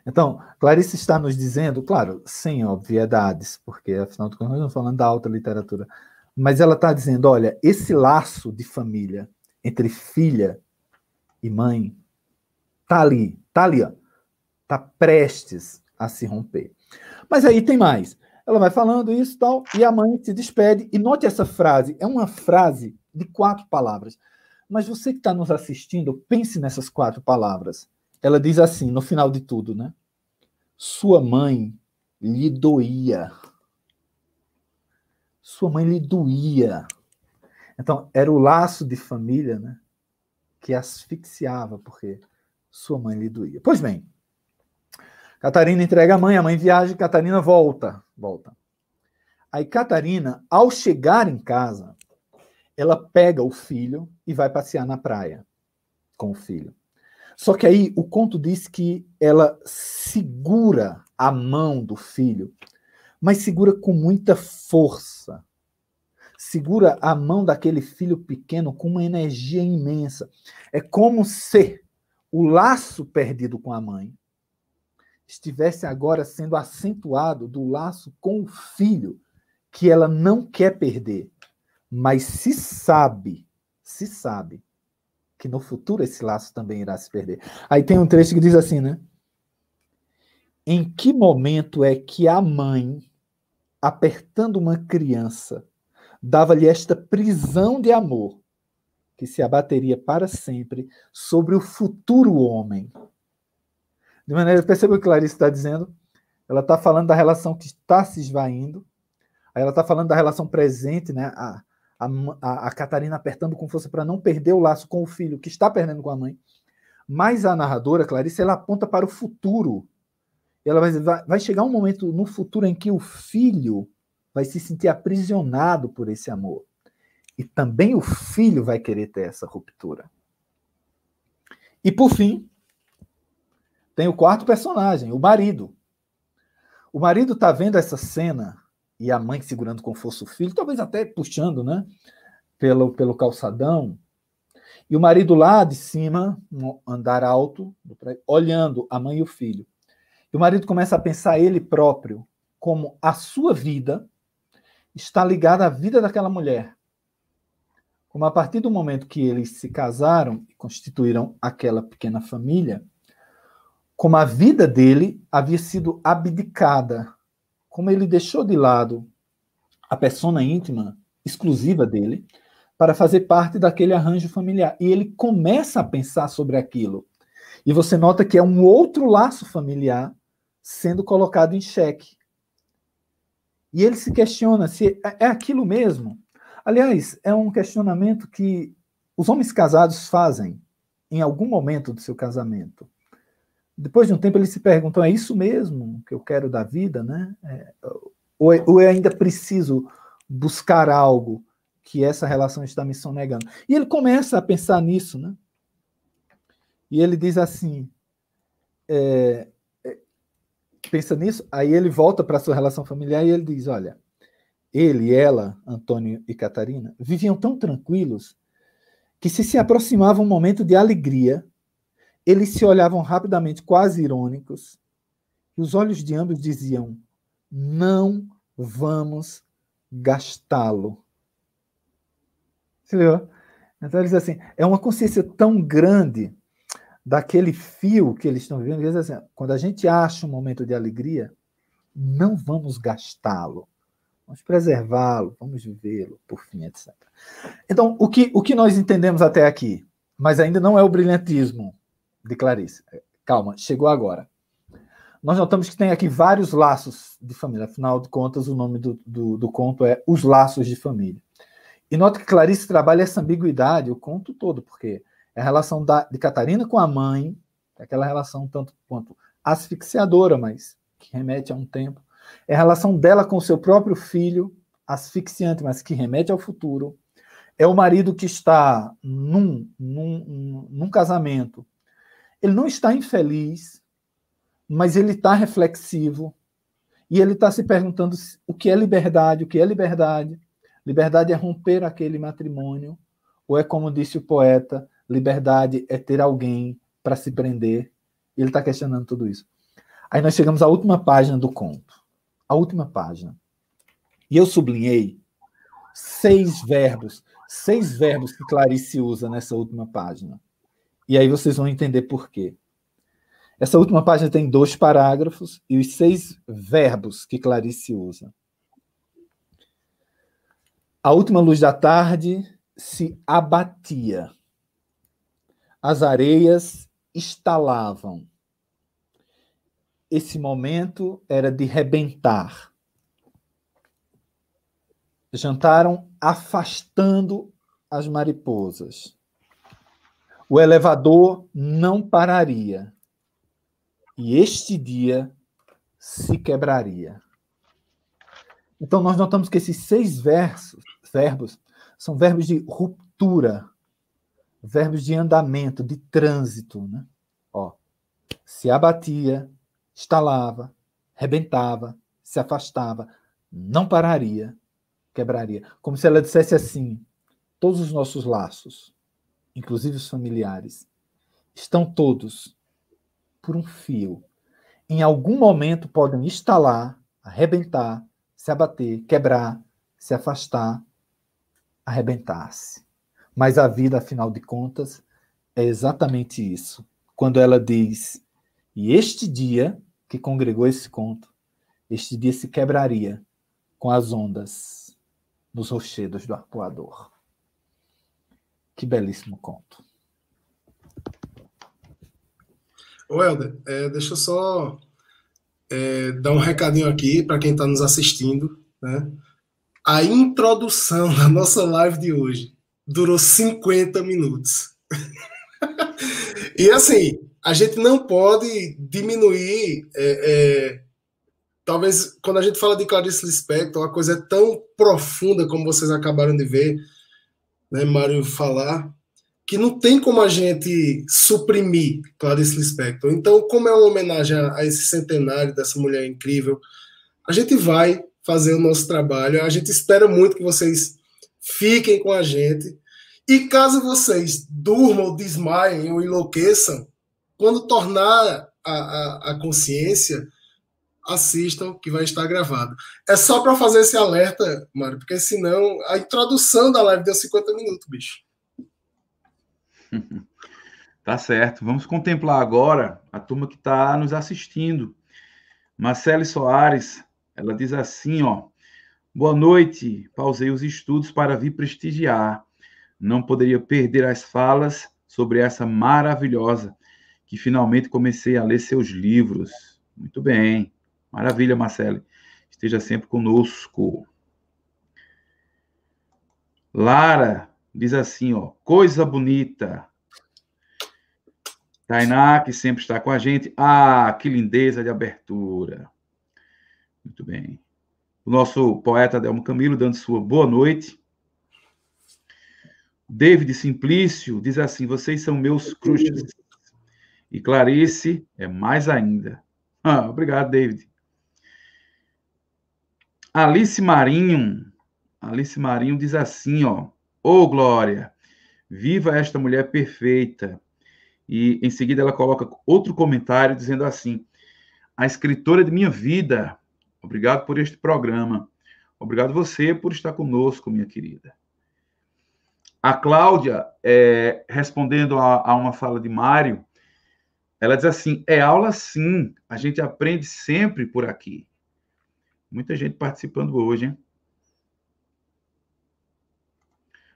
Então, Clarice está nos dizendo, claro, sem obviedades, porque afinal de contas nós estamos falando da alta literatura, mas ela está dizendo: olha, esse laço de família entre filha e mãe está ali, está ali, está prestes a se romper. Mas aí tem mais. Ela vai falando isso e tal, e a mãe se despede. E note essa frase, é uma frase de quatro palavras. Mas você que está nos assistindo, pense nessas quatro palavras. Ela diz assim, no final de tudo, né? Sua mãe lhe doía. Sua mãe lhe doía. Então, era o laço de família, né? Que asfixiava, porque sua mãe lhe doía. Pois bem, Catarina entrega a mãe, a mãe viaja, Catarina volta, volta. Aí Catarina, ao chegar em casa, ela pega o filho e vai passear na praia com o filho. Só que aí o conto diz que ela segura a mão do filho, mas segura com muita força. Segura a mão daquele filho pequeno com uma energia imensa. É como se o laço perdido com a mãe estivesse agora sendo acentuado do laço com o filho, que ela não quer perder, mas se sabe, se sabe que no futuro esse laço também irá se perder. Aí tem um trecho que diz assim, né? Em que momento é que a mãe, apertando uma criança, dava-lhe esta prisão de amor que se abateria para sempre sobre o futuro homem? De maneira, perceba o que Clarice está dizendo. Ela está falando da relação que está se esvaindo. Aí ela está falando da relação presente, né? A, a, a Catarina apertando com força para não perder o laço com o filho, que está perdendo com a mãe. Mas a narradora, Clarice, ela aponta para o futuro. Ela vai, vai chegar um momento no futuro em que o filho vai se sentir aprisionado por esse amor. E também o filho vai querer ter essa ruptura. E por fim, tem o quarto personagem, o marido. O marido está vendo essa cena e a mãe segurando com força o filho, talvez até puxando, né? Pelo, pelo calçadão. E o marido lá de cima, no andar alto, olhando a mãe e o filho. E o marido começa a pensar ele próprio como a sua vida está ligada à vida daquela mulher. Como a partir do momento que eles se casaram e constituíram aquela pequena família, como a vida dele havia sido abdicada, como ele deixou de lado a persona íntima exclusiva dele para fazer parte daquele arranjo familiar. E ele começa a pensar sobre aquilo. E você nota que é um outro laço familiar sendo colocado em xeque. E ele se questiona se é, é aquilo mesmo. Aliás, é um questionamento que os homens casados fazem em algum momento do seu casamento depois de um tempo eles se perguntam: é isso mesmo que eu quero da vida, né? É, ou, é, ou eu ainda preciso buscar algo que essa relação está me sonegando? E ele começa a pensar nisso, né? E ele diz assim: é, é pensa nisso, aí ele volta para sua relação familiar e ele diz: olha, ele, ela, Antônio e Catarina, viviam tão tranquilos que se se aproximava um momento de alegria eles se olhavam rapidamente, quase irônicos, e os olhos de ambos diziam: Não vamos gastá-lo. Viu? Então eles assim, é uma consciência tão grande daquele fio que eles estão vivendo, eles assim, quando a gente acha um momento de alegria, não vamos gastá-lo. Vamos preservá-lo, vamos vivê-lo, por fim, etc. Então, o que, o que nós entendemos até aqui, mas ainda não é o brilhantismo, de Clarice. Calma, chegou agora. Nós notamos que tem aqui vários laços de família. Afinal de contas, o nome do, do, do conto é Os Laços de Família. E nota que Clarice trabalha essa ambiguidade o conto todo, porque é a relação da, de Catarina com a mãe, é aquela relação tanto quanto asfixiadora, mas que remete a um tempo. É a relação dela com seu próprio filho, asfixiante, mas que remete ao futuro. É o marido que está num, num, num casamento ele não está infeliz, mas ele está reflexivo e ele está se perguntando o que é liberdade, o que é liberdade. Liberdade é romper aquele matrimônio, ou é como disse o poeta, liberdade é ter alguém para se prender. Ele está questionando tudo isso. Aí nós chegamos à última página do conto. A última página. E eu sublinhei seis verbos, seis verbos que Clarice usa nessa última página. E aí vocês vão entender por quê. Essa última página tem dois parágrafos e os seis verbos que Clarice usa. A última luz da tarde se abatia. As areias estalavam. Esse momento era de rebentar. Jantaram afastando as mariposas o elevador não pararia. E este dia se quebraria. Então, nós notamos que esses seis versos, verbos são verbos de ruptura, verbos de andamento, de trânsito. Né? Ó, se abatia, estalava, rebentava, se afastava, não pararia, quebraria. Como se ela dissesse assim: todos os nossos laços, inclusive os familiares, estão todos por um fio. Em algum momento podem estalar, arrebentar, se abater, quebrar, se afastar, arrebentar-se. Mas a vida, afinal de contas, é exatamente isso. Quando ela diz: E este dia que congregou esse conto, este dia se quebraria com as ondas nos rochedos do arpoador. Que belíssimo conto. Ô, Helder, é, deixa eu só é, dar um recadinho aqui para quem está nos assistindo. Né? A introdução da nossa live de hoje durou 50 minutos. E assim, a gente não pode diminuir. É, é, talvez quando a gente fala de Clarice Lispector, a coisa é tão profunda como vocês acabaram de ver, né, Mário falar, que não tem como a gente suprimir Clarice Lispector. Então, como é uma homenagem a, esse centenário dessa mulher incrível, a gente vai fazer o nosso trabalho. A gente espera muito que vocês fiquem com a gente. E caso vocês durmam, desmaiem ou enlouqueçam, quando tornar a, a, a consciência, assistam que vai estar gravado. É só para fazer esse alerta, Mário, porque senão a introdução da live deu 50 minutos, bicho. Tá certo. Vamos contemplar agora a turma que está nos assistindo. Marcele Soares, ela diz assim, ó. Boa noite. Pausei os estudos para vir prestigiar. Não poderia perder as falas sobre essa maravilhosa que finalmente comecei a ler seus livros. Muito bem. Maravilha, Marcele. Esteja sempre conosco. Lara diz assim, ó, coisa bonita. Tainá, que sempre está com a gente. Ah, que lindeza de abertura. Muito bem. O nosso poeta Delmo Camilo dando sua boa noite. David Simplício diz assim: vocês são meus crushes. E Clarice é mais ainda. Ah, obrigado, David. Alice Marinho. Alice Marinho diz assim, ó. Ô, oh, Glória, viva esta mulher perfeita. E em seguida ela coloca outro comentário dizendo assim: A escritora de minha vida, obrigado por este programa. Obrigado você por estar conosco, minha querida. A Cláudia, é, respondendo a, a uma fala de Mário, ela diz assim: é aula sim, a gente aprende sempre por aqui. Muita gente participando hoje, hein?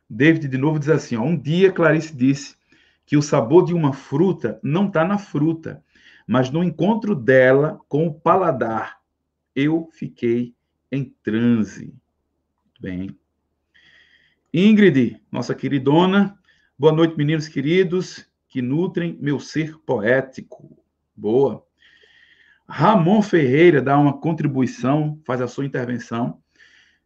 David de novo diz assim: ó, um dia Clarice disse que o sabor de uma fruta não está na fruta, mas no encontro dela com o paladar. Eu fiquei em transe. Bem. Ingrid, nossa queridona, boa noite, meninos queridos, que nutrem meu ser poético. Boa. Ramon Ferreira dá uma contribuição, faz a sua intervenção,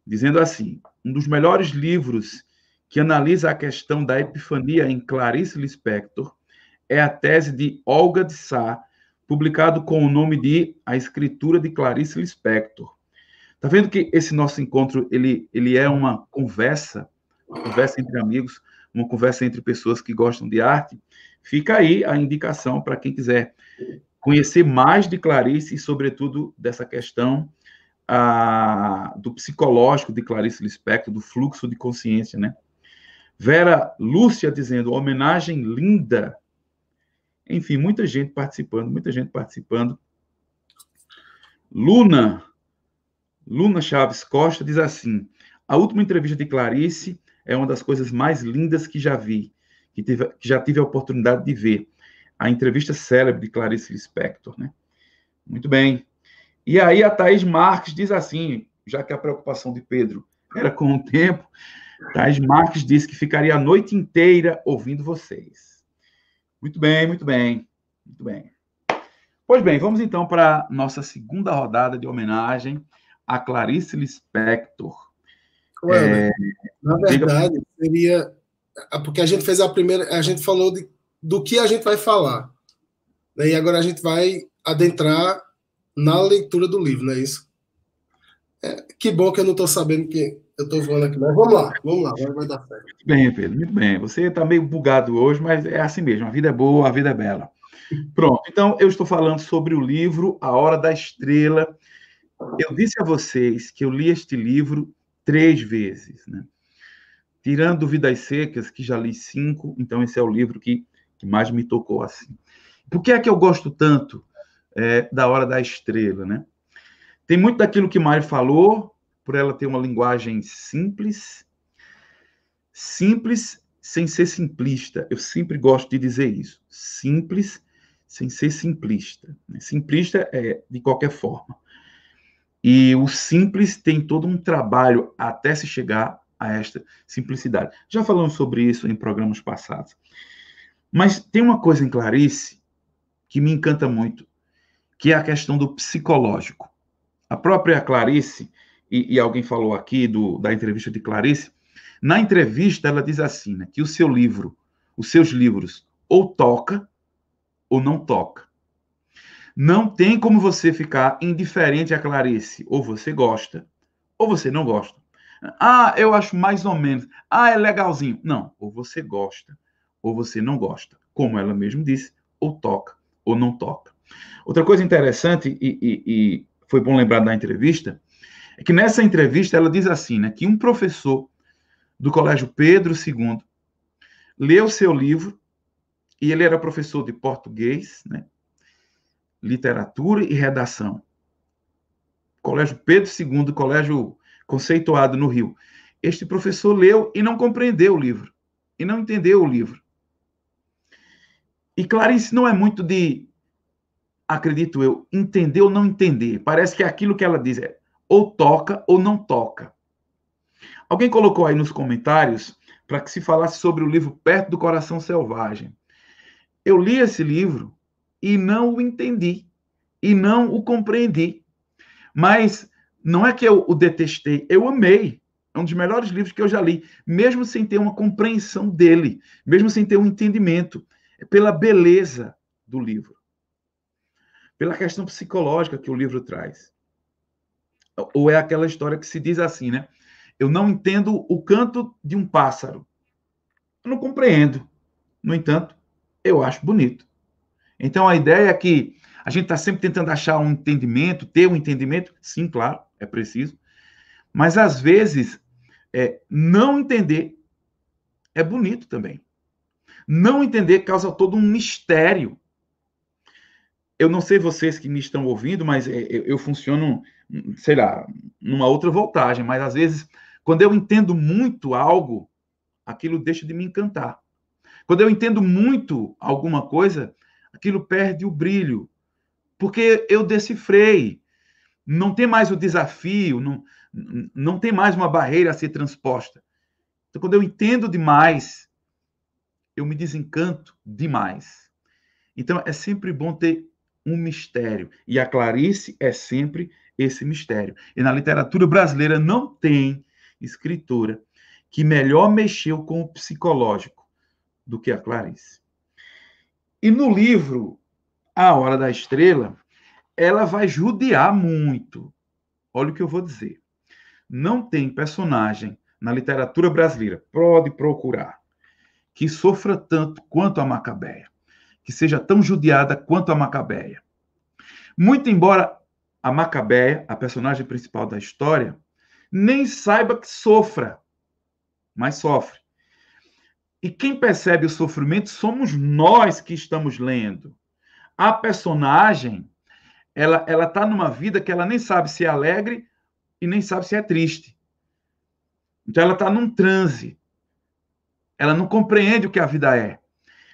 dizendo assim: um dos melhores livros que analisa a questão da epifania em Clarice Lispector é a tese de Olga de Sá, publicado com o nome de A Escritura de Clarice Lispector. Tá vendo que esse nosso encontro ele, ele é uma conversa, uma conversa entre amigos, uma conversa entre pessoas que gostam de arte. Fica aí a indicação para quem quiser conhecer mais de Clarice e, sobretudo, dessa questão a, do psicológico de Clarice Lispector, do fluxo de consciência, né? Vera Lúcia dizendo, homenagem linda. Enfim, muita gente participando, muita gente participando. Luna, Luna Chaves Costa diz assim: a última entrevista de Clarice é uma das coisas mais lindas que já vi, que, tive, que já tive a oportunidade de ver. A entrevista célebre de Clarice Lispector, né? Muito bem. E aí a Thaís Marques diz assim, já que a preocupação de Pedro era com o tempo, Thais Marques disse que ficaria a noite inteira ouvindo vocês. Muito bem, muito bem, muito bem. Pois bem, vamos então para nossa segunda rodada de homenagem a Clarice Lispector. Ué, é, na verdade, diga... seria porque a gente fez a primeira, a gente falou de, do que a gente vai falar. Né? E agora a gente vai adentrar na leitura do livro, não é isso? É, que bom que eu não estou sabendo que eu estou falando aqui, mas vamos lá, vamos lá, vai dar certo. Muito bem, Pedro, muito bem. Você está meio bugado hoje, mas é assim mesmo, a vida é boa, a vida é bela. Pronto, então eu estou falando sobre o livro A Hora da Estrela. Eu disse a vocês que eu li este livro três vezes, né? Tirando Vidas Secas, que já li cinco, então esse é o livro que, que mais me tocou assim. Por que é que eu gosto tanto é, da Hora da Estrela, né? Tem muito daquilo que Mário falou, por ela ter uma linguagem simples, simples sem ser simplista. Eu sempre gosto de dizer isso. Simples sem ser simplista. Né? Simplista é de qualquer forma. E o simples tem todo um trabalho até se chegar a esta simplicidade. Já falamos sobre isso em programas passados. Mas tem uma coisa em Clarice que me encanta muito, que é a questão do psicológico. A própria Clarice, e, e alguém falou aqui do, da entrevista de Clarice, na entrevista ela diz assim, né, que o seu livro, os seus livros, ou toca ou não toca. Não tem como você ficar indiferente a Clarice. Ou você gosta, ou você não gosta. Ah, eu acho mais ou menos. Ah, é legalzinho. Não, ou você gosta, ou você não gosta. Como ela mesma disse, ou toca, ou não toca. Outra coisa interessante, e, e, e foi bom lembrar da entrevista, é que nessa entrevista ela diz assim, né, que um professor do Colégio Pedro II leu seu livro, e ele era professor de português, né, literatura e redação. Colégio Pedro II, colégio conceituado no Rio. Este professor leu e não compreendeu o livro, e não entendeu o livro. E Clarice não é muito de, acredito eu, entender ou não entender. Parece que aquilo que ela diz é ou toca ou não toca. Alguém colocou aí nos comentários para que se falasse sobre o livro Perto do Coração Selvagem. Eu li esse livro e não o entendi e não o compreendi. Mas não é que eu o detestei, eu amei. É um dos melhores livros que eu já li, mesmo sem ter uma compreensão dele, mesmo sem ter um entendimento, pela beleza do livro, pela questão psicológica que o livro traz. Ou é aquela história que se diz assim, né? Eu não entendo o canto de um pássaro. Eu não compreendo. No entanto, eu acho bonito. Então a ideia é que a gente está sempre tentando achar um entendimento, ter um entendimento. Sim, claro, é preciso. Mas às vezes, é, não entender é bonito também. Não entender causa todo um mistério. Eu não sei vocês que me estão ouvindo, mas é, eu, eu funciono, sei lá, numa outra voltagem. Mas às vezes, quando eu entendo muito algo, aquilo deixa de me encantar. Quando eu entendo muito alguma coisa, aquilo perde o brilho, porque eu decifrei. Não tem mais o desafio, não, não tem mais uma barreira a ser transposta. Então, quando eu entendo demais, eu me desencanto demais. Então, é sempre bom ter um mistério. E a Clarice é sempre esse mistério. E na literatura brasileira não tem escritora que melhor mexeu com o psicológico do que a Clarice. E no livro A Hora da Estrela, ela vai judiar muito. Olha o que eu vou dizer. Não tem personagem na literatura brasileira, pode procurar, que sofra tanto quanto a Macabeia, que seja tão judiada quanto a Macabeia. Muito embora a Macabeia, a personagem principal da história, nem saiba que sofra, mas sofre. E quem percebe o sofrimento somos nós que estamos lendo. A personagem, ela ela está numa vida que ela nem sabe se é alegre e nem sabe se é triste. Então ela está num transe. Ela não compreende o que a vida é.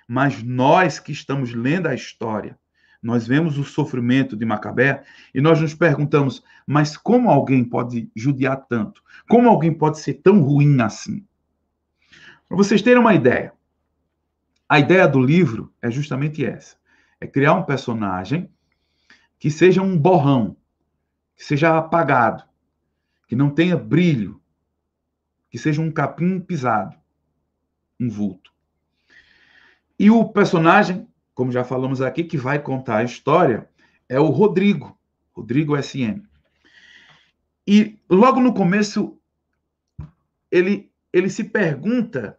Mas nós que estamos lendo a história, nós vemos o sofrimento de Macabé e nós nos perguntamos: mas como alguém pode judiar tanto? Como alguém pode ser tão ruim assim? Para vocês terem uma ideia, a ideia do livro é justamente essa: é criar um personagem que seja um borrão, que seja apagado, que não tenha brilho, que seja um capim pisado, um vulto. E o personagem, como já falamos aqui, que vai contar a história é o Rodrigo, Rodrigo SM. E logo no começo ele ele se pergunta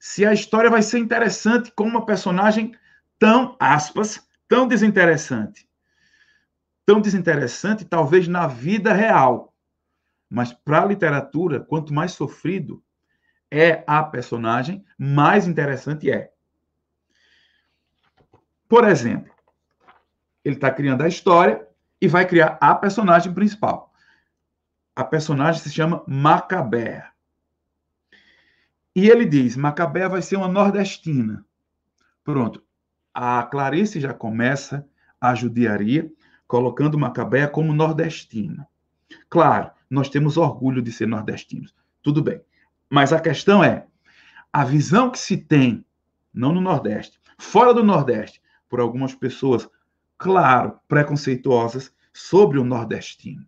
se a história vai ser interessante com uma personagem tão, aspas, tão desinteressante. Tão desinteressante, talvez na vida real. Mas para a literatura, quanto mais sofrido é a personagem, mais interessante é. Por exemplo, ele está criando a história e vai criar a personagem principal. A personagem se chama Macabea. E ele diz: Macabé vai ser uma nordestina. Pronto. A Clarice já começa a judiaria, colocando Macabé como nordestina. Claro, nós temos orgulho de ser nordestinos. Tudo bem. Mas a questão é: a visão que se tem não no Nordeste. Fora do Nordeste, por algumas pessoas, claro, preconceituosas sobre o nordestino.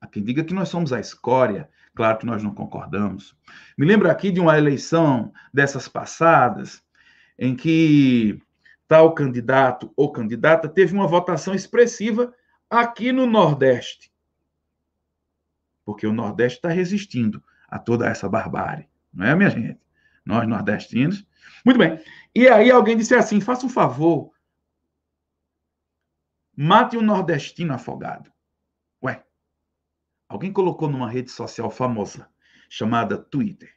Há quem diga que nós somos a escória, claro que nós não concordamos. Me lembro aqui de uma eleição dessas passadas, em que tal candidato ou candidata teve uma votação expressiva aqui no Nordeste. Porque o Nordeste está resistindo a toda essa barbárie, não é, minha gente? Nós nordestinos. Muito bem. E aí alguém disse assim: faça um favor, mate um nordestino afogado. Ué, alguém colocou numa rede social famosa chamada Twitter.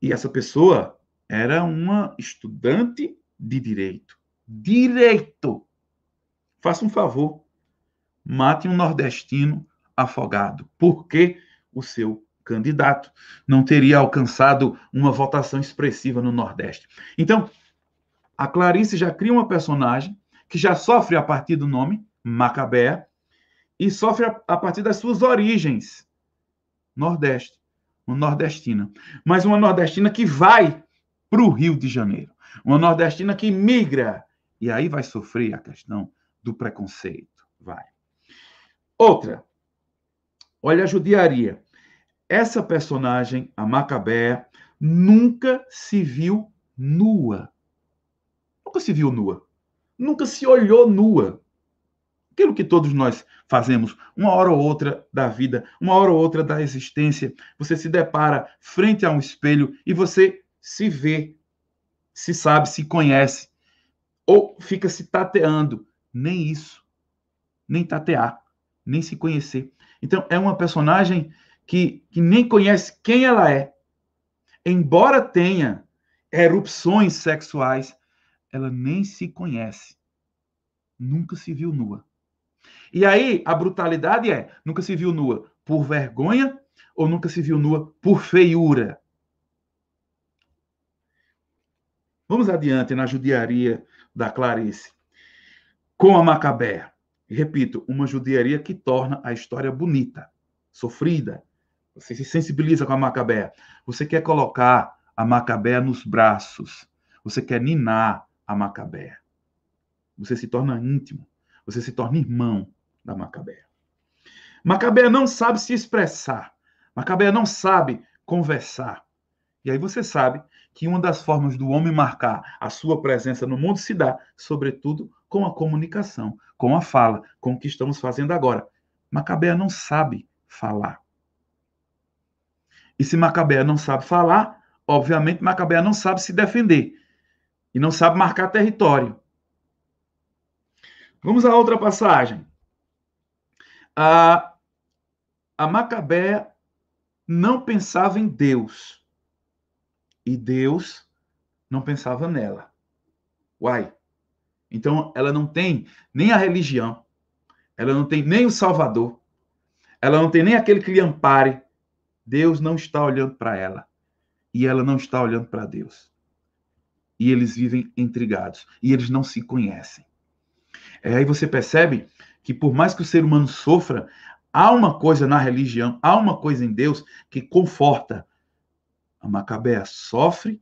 E essa pessoa era uma estudante de direito. Direito! Faça um favor. Mate um nordestino afogado. Porque o seu candidato não teria alcançado uma votação expressiva no Nordeste. Então, a Clarice já cria uma personagem que já sofre a partir do nome, Macabé, e sofre a partir das suas origens, Nordeste, uma nordestina. Mas uma nordestina que vai para o Rio de Janeiro. Uma nordestina que migra. E aí vai sofrer a questão do preconceito. Vai. Outra. Olha a judiaria. Essa personagem, a Macabé, nunca se viu nua. Nunca se viu nua. Nunca se olhou nua. Aquilo que todos nós fazemos, uma hora ou outra da vida, uma hora ou outra da existência, você se depara frente a um espelho e você se vê se sabe, se conhece, ou fica se tateando. Nem isso. Nem tatear, nem se conhecer. Então, é uma personagem que, que nem conhece quem ela é. Embora tenha erupções sexuais, ela nem se conhece. Nunca se viu nua. E aí, a brutalidade é: nunca se viu nua por vergonha ou nunca se viu nua por feiura. Vamos adiante na judiaria da Clarice. Com a Macabé. Repito, uma judiaria que torna a história bonita, sofrida. Você se sensibiliza com a Macabé. Você quer colocar a Macabé nos braços. Você quer ninar a Macabé. Você se torna íntimo. Você se torna irmão da Macabé. Macabé não sabe se expressar. Macabé não sabe conversar. E aí você sabe que uma das formas do homem marcar a sua presença no mundo se dá, sobretudo, com a comunicação, com a fala, com o que estamos fazendo agora. Macabea não sabe falar. E se Macabea não sabe falar, obviamente Macabea não sabe se defender e não sabe marcar território. Vamos a outra passagem. A, a Macabea não pensava em Deus e Deus não pensava nela. Uai. Então ela não tem nem a religião, ela não tem nem o Salvador, ela não tem nem aquele que lhe ampare. Deus não está olhando para ela e ela não está olhando para Deus. E eles vivem intrigados e eles não se conhecem. É, aí você percebe que por mais que o ser humano sofra, há uma coisa na religião, há uma coisa em Deus que conforta, a Macabéa sofre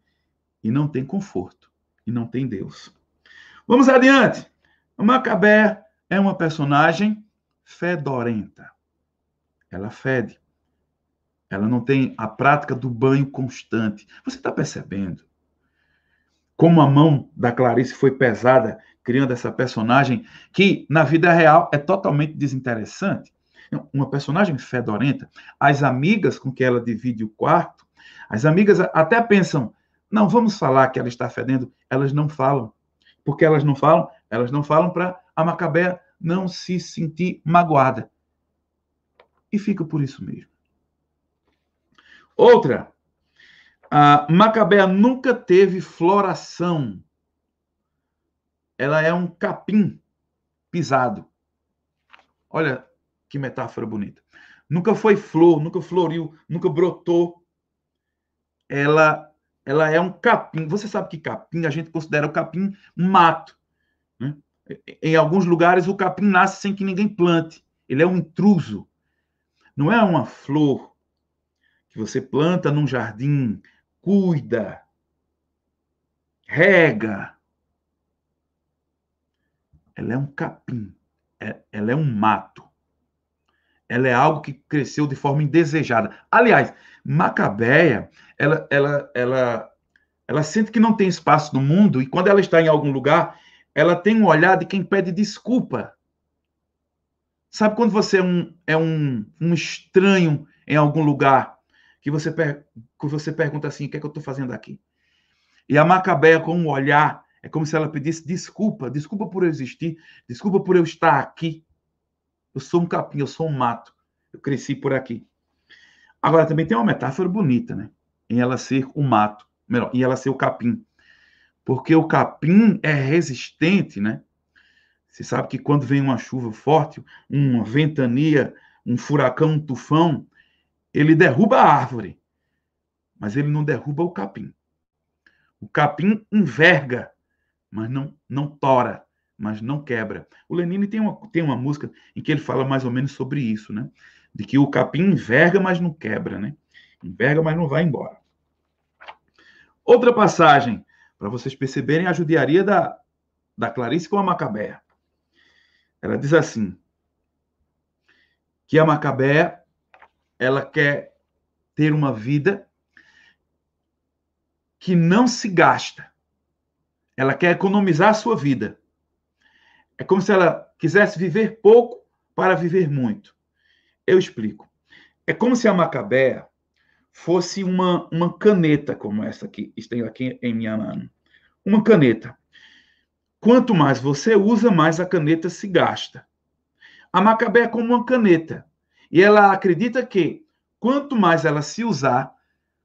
e não tem conforto, e não tem Deus. Vamos adiante. A Macabéa é uma personagem fedorenta. Ela fede. Ela não tem a prática do banho constante. Você está percebendo como a mão da Clarice foi pesada criando essa personagem que, na vida real, é totalmente desinteressante? Uma personagem fedorenta. As amigas com que ela divide o quarto as amigas até pensam, não, vamos falar que ela está fedendo. Elas não falam. Porque elas não falam? Elas não falam para a Macabé não se sentir magoada. E fica por isso mesmo. Outra, a Macabé nunca teve floração. Ela é um capim pisado. Olha que metáfora bonita. Nunca foi flor, nunca floriu, nunca brotou ela, ela é um capim. Você sabe que capim, a gente considera o capim mato. Né? Em alguns lugares, o capim nasce sem que ninguém plante. Ele é um intruso. Não é uma flor que você planta num jardim, cuida. rega. Ela é um capim. É, ela é um mato. Ela é algo que cresceu de forma indesejada. Aliás, Macabeia, ela, ela, ela, ela sente que não tem espaço no mundo e quando ela está em algum lugar, ela tem um olhar de quem pede desculpa. Sabe quando você é um, é um, um estranho em algum lugar, que você, per, que você pergunta assim: o que é que eu estou fazendo aqui? E a Macabeia, com um olhar, é como se ela pedisse desculpa, desculpa por eu existir, desculpa por eu estar aqui. Eu sou um capim, eu sou um mato. Eu cresci por aqui. Agora, também tem uma metáfora bonita, né? Em ela ser o mato, melhor, em ela ser o capim. Porque o capim é resistente, né? Você sabe que quando vem uma chuva forte, uma ventania, um furacão, um tufão, ele derruba a árvore, mas ele não derruba o capim. O capim enverga, mas não, não tora, mas não quebra. O Lenine tem uma, tem uma música em que ele fala mais ou menos sobre isso, né? De que o capim enverga, mas não quebra, né? Enverga, mas não vai embora. Outra passagem, para vocês perceberem a judiaria da, da Clarice com a Macabea. Ela diz assim: que a Macabea ela quer ter uma vida que não se gasta. Ela quer economizar a sua vida. É como se ela quisesse viver pouco para viver muito. Eu explico. É como se a Macabea fosse uma, uma caneta como essa que tem aqui em minha mão. Uma caneta. Quanto mais você usa, mais a caneta se gasta. A Macabé é como uma caneta. E ela acredita que quanto mais ela se usar,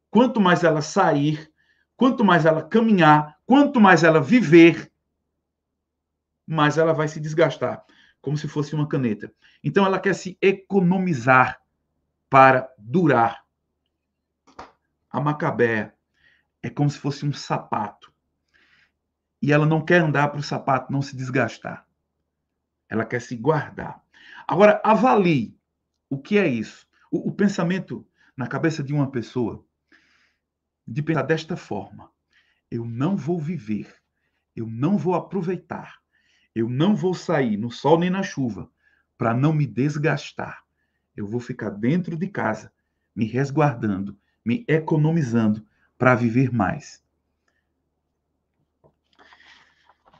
quanto mais ela sair, quanto mais ela caminhar, quanto mais ela viver, mais ela vai se desgastar, como se fosse uma caneta. Então ela quer se economizar para durar. A Macabé é como se fosse um sapato e ela não quer andar para o sapato não se desgastar. Ela quer se guardar. Agora, avalie o que é isso. O, o pensamento na cabeça de uma pessoa de pensar desta forma: eu não vou viver, eu não vou aproveitar, eu não vou sair no sol nem na chuva para não me desgastar. Eu vou ficar dentro de casa, me resguardando, me economizando para viver mais.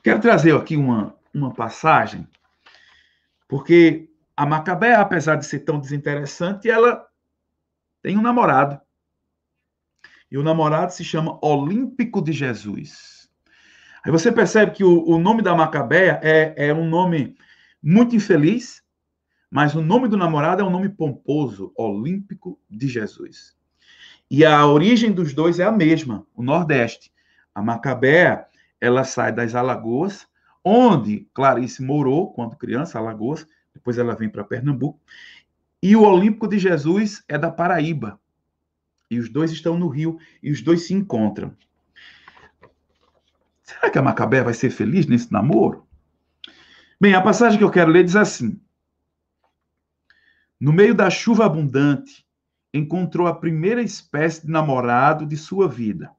Quero trazer aqui uma, uma passagem, porque a Macabé, apesar de ser tão desinteressante, ela tem um namorado. E o namorado se chama Olímpico de Jesus. Aí você percebe que o, o nome da Macabéia é, é um nome muito infeliz, mas o nome do namorado é um nome pomposo, Olímpico de Jesus. E a origem dos dois é a mesma, o Nordeste. A Macabéia ela sai das Alagoas, onde Clarice morou quando criança, Alagoas, depois ela vem para Pernambuco, e o Olímpico de Jesus é da Paraíba. E os dois estão no Rio e os dois se encontram. Será que a Macabé vai ser feliz nesse namoro? Bem, a passagem que eu quero ler diz assim: No meio da chuva abundante, encontrou a primeira espécie de namorado de sua vida,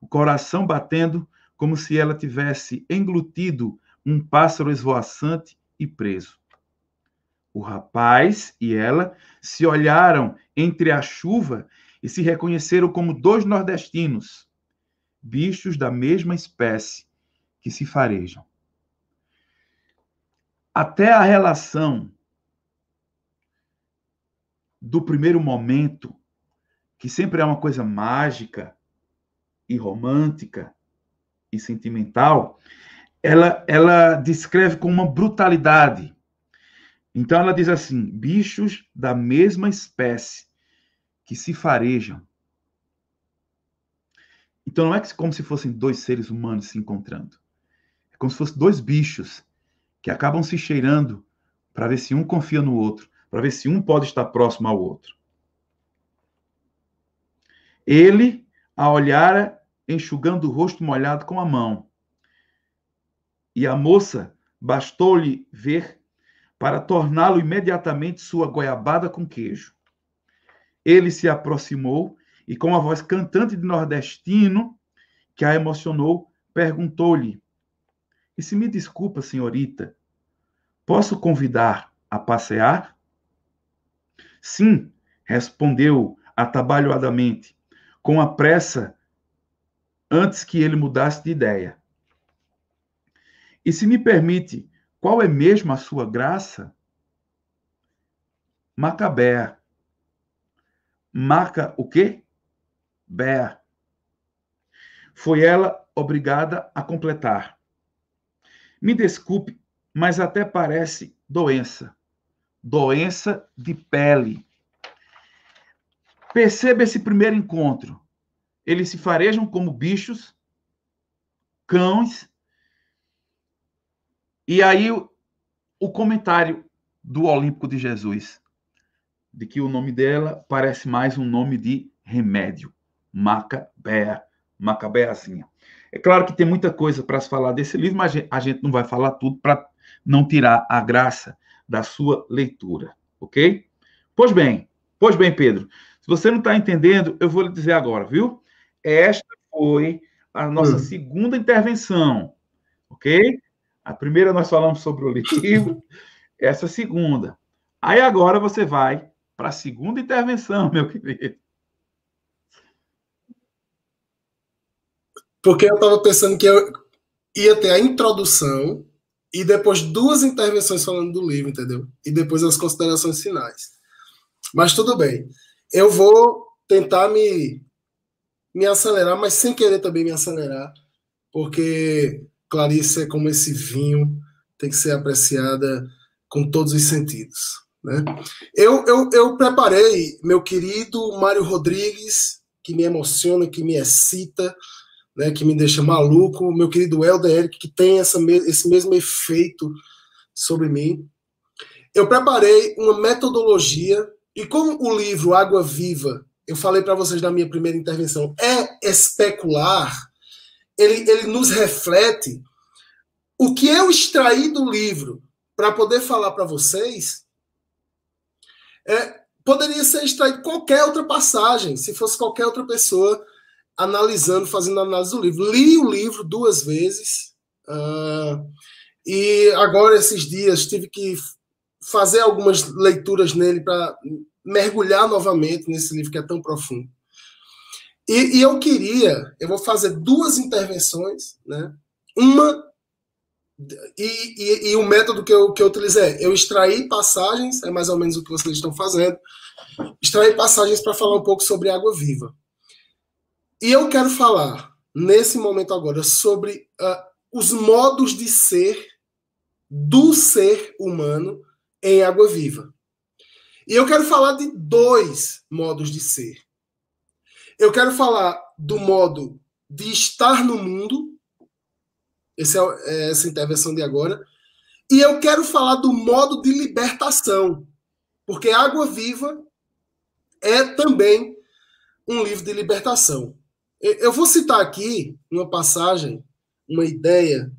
o coração batendo como se ela tivesse englutido um pássaro esvoaçante e preso. O rapaz e ela se olharam entre a chuva e se reconheceram como dois nordestinos, bichos da mesma espécie que se farejam. Até a relação do primeiro momento, que sempre é uma coisa mágica e romântica, e sentimental, ela, ela descreve com uma brutalidade. Então ela diz assim: bichos da mesma espécie que se farejam. Então não é como se fossem dois seres humanos se encontrando. É como se fossem dois bichos que acabam se cheirando para ver se um confia no outro, para ver se um pode estar próximo ao outro. Ele, a olhar enxugando o rosto molhado com a mão. E a moça bastou-lhe ver para torná-lo imediatamente sua goiabada com queijo. Ele se aproximou e, com a voz cantante de nordestino, que a emocionou, perguntou-lhe: E se me desculpa, senhorita, posso convidar a passear? Sim, respondeu atabalhoadamente, com a pressa, antes que ele mudasse de ideia. E se me permite, qual é mesmo a sua graça? Macabea. Maca o quê? Bea. Foi ela obrigada a completar. Me desculpe, mas até parece doença. Doença de pele. Perceba esse primeiro encontro. Eles se farejam como bichos, cães. E aí o, o comentário do Olímpico de Jesus, de que o nome dela parece mais um nome de remédio. Macabea, Macabeazinha. É claro que tem muita coisa para se falar desse livro, mas a gente não vai falar tudo para não tirar a graça da sua leitura, ok? Pois bem, pois bem, Pedro. Se você não está entendendo, eu vou lhe dizer agora, viu? Esta foi a nossa hum. segunda intervenção, ok? A primeira nós falamos sobre o livro, essa segunda. Aí agora você vai para a segunda intervenção, meu querido. Porque eu estava pensando que eu ia ter a introdução e depois duas intervenções falando do livro, entendeu? E depois as considerações finais. Mas tudo bem. Eu vou tentar me, me acelerar, mas sem querer também me acelerar, porque Clarice é como esse vinho, tem que ser apreciada com todos os sentidos. Né? Eu, eu, eu preparei meu querido Mário Rodrigues, que me emociona, que me excita, né, que me deixa maluco, meu querido Helder Eric, que tem essa, esse mesmo efeito sobre mim. Eu preparei uma metodologia, e como o livro Água Viva, eu falei para vocês na minha primeira intervenção, é especular, ele, ele nos reflete o que eu extraí do livro para poder falar para vocês. É, poderia ser extraído qualquer outra passagem, se fosse qualquer outra pessoa analisando, fazendo análise do livro. Li o livro duas vezes uh, e agora esses dias tive que fazer algumas leituras nele para mergulhar novamente nesse livro que é tão profundo. E, e, eu queria, eu vou fazer duas intervenções, né? Uma e, e, e, o método que eu, que eu utilizei é eu extraí passagens, é mais ou menos o que vocês estão fazendo, extrair passagens para falar um pouco sobre água viva. E eu quero falar, nesse momento agora, sobre uh, os modos de ser do ser humano em água viva. E eu quero falar de dois modos de ser. Eu quero falar do modo de estar no mundo, essa é, é essa intervenção de agora, e eu quero falar do modo de libertação, porque Água Viva é também um livro de libertação. Eu vou citar aqui uma passagem, uma ideia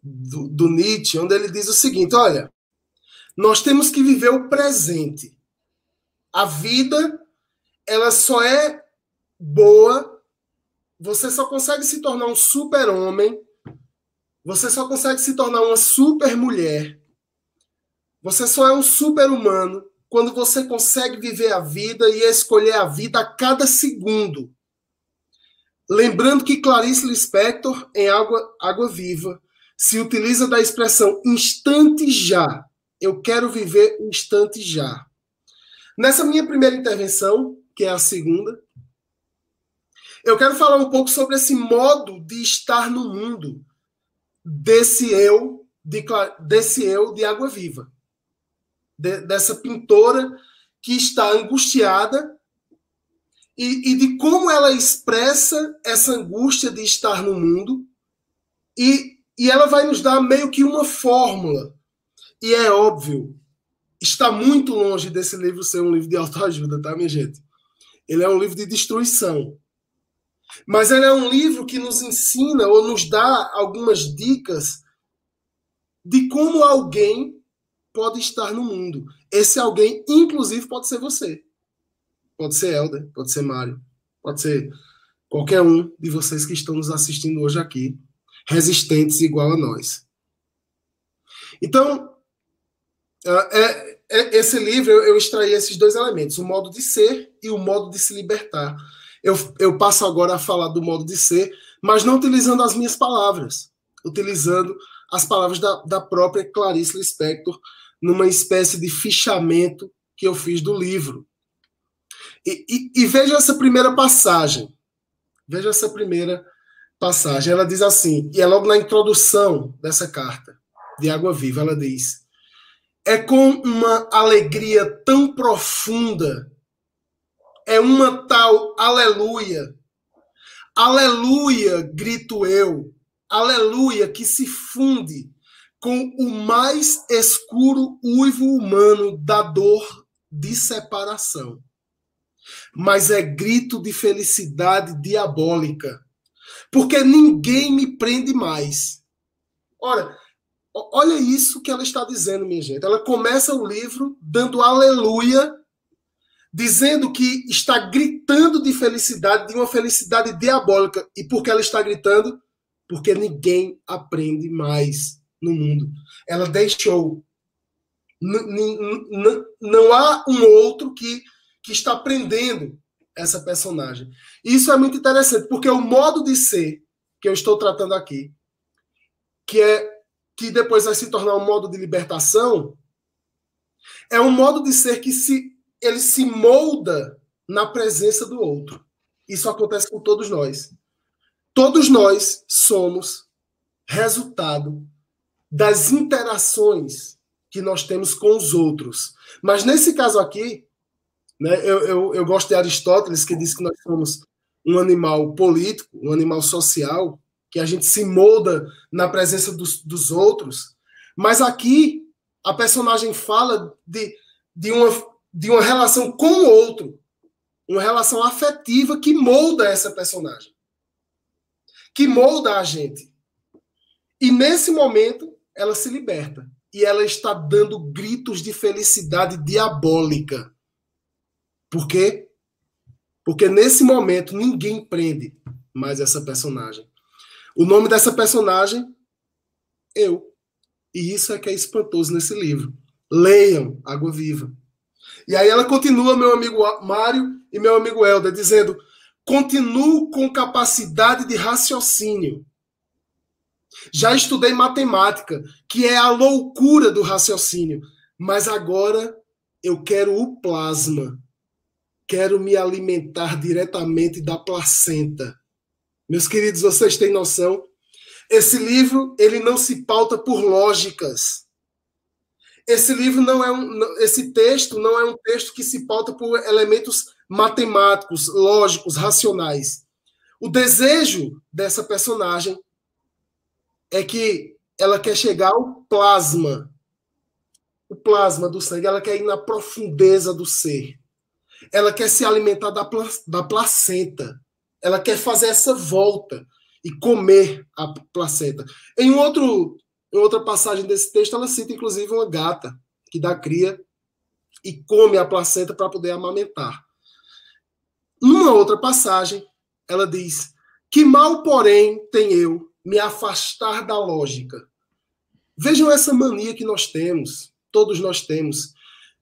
do, do Nietzsche, onde ele diz o seguinte: olha, nós temos que viver o presente. A vida, ela só é boa, você só consegue se tornar um super-homem, você só consegue se tornar uma super-mulher, você só é um super-humano quando você consegue viver a vida e escolher a vida a cada segundo. Lembrando que Clarice Lispector, em Água, Água Viva, se utiliza da expressão instante já. Eu quero viver o instante já. Nessa minha primeira intervenção, que é a segunda, eu quero falar um pouco sobre esse modo de estar no mundo desse eu de, desse eu de água viva, de, dessa pintora que está angustiada e, e de como ela expressa essa angústia de estar no mundo, e, e ela vai nos dar meio que uma fórmula. E é óbvio, está muito longe desse livro ser um livro de autoajuda, tá, minha gente? Ele é um livro de destruição. Mas ele é um livro que nos ensina ou nos dá algumas dicas de como alguém pode estar no mundo. Esse alguém, inclusive, pode ser você. Pode ser Helder, pode ser Mário, pode ser qualquer um de vocês que estão nos assistindo hoje aqui. resistentes igual a nós. Então, é, é, esse livro eu, eu extraí esses dois elementos, o modo de ser e o modo de se libertar. Eu, eu passo agora a falar do modo de ser, mas não utilizando as minhas palavras, utilizando as palavras da, da própria Clarice Lispector, numa espécie de fichamento que eu fiz do livro. E, e, e veja essa primeira passagem. Veja essa primeira passagem. Ela diz assim, e é logo na introdução dessa carta de Água Viva, ela diz: É com uma alegria tão profunda, é uma tal aleluia. Aleluia, grito eu. Aleluia, que se funde com o mais escuro uivo humano da dor de separação. Mas é grito de felicidade diabólica, porque ninguém me prende mais. Ora, olha isso que ela está dizendo, minha gente. Ela começa o livro dando aleluia, dizendo que está gritando de felicidade, de uma felicidade diabólica. E por que ela está gritando? Porque ninguém aprende mais no mundo. Ela deixou. não há um outro que, que está aprendendo essa personagem. Isso é muito interessante, porque o modo de ser que eu estou tratando aqui, que é que depois vai se tornar um modo de libertação, é um modo de ser que se ele se molda na presença do outro. Isso acontece com todos nós. Todos nós somos resultado das interações que nós temos com os outros. Mas nesse caso aqui, né, eu, eu, eu gosto de Aristóteles, que diz que nós somos um animal político, um animal social, que a gente se molda na presença dos, dos outros. Mas aqui, a personagem fala de, de, uma, de uma relação com o outro, uma relação afetiva que molda essa personagem, que molda a gente. E nesse momento, ela se liberta. E ela está dando gritos de felicidade diabólica. Por quê? Porque nesse momento ninguém prende mais essa personagem. O nome dessa personagem, eu. E isso é que é espantoso nesse livro. Leiam Água Viva. E aí ela continua, meu amigo Mário e meu amigo Helder, dizendo: continuo com capacidade de raciocínio. Já estudei matemática, que é a loucura do raciocínio, mas agora eu quero o plasma. Quero me alimentar diretamente da placenta. Meus queridos, vocês têm noção? Esse livro, ele não se pauta por lógicas. Esse livro não é um esse texto não é um texto que se pauta por elementos matemáticos, lógicos, racionais. O desejo dessa personagem é que ela quer chegar ao plasma, o plasma do sangue, ela quer ir na profundeza do ser. Ela quer se alimentar da, da placenta. Ela quer fazer essa volta e comer a placenta. Em outro, em outra passagem desse texto, ela cita inclusive uma gata que dá cria e come a placenta para poder amamentar. Numa outra passagem, ela diz: Que mal, porém, tem eu me afastar da lógica. Vejam essa mania que nós temos, todos nós temos,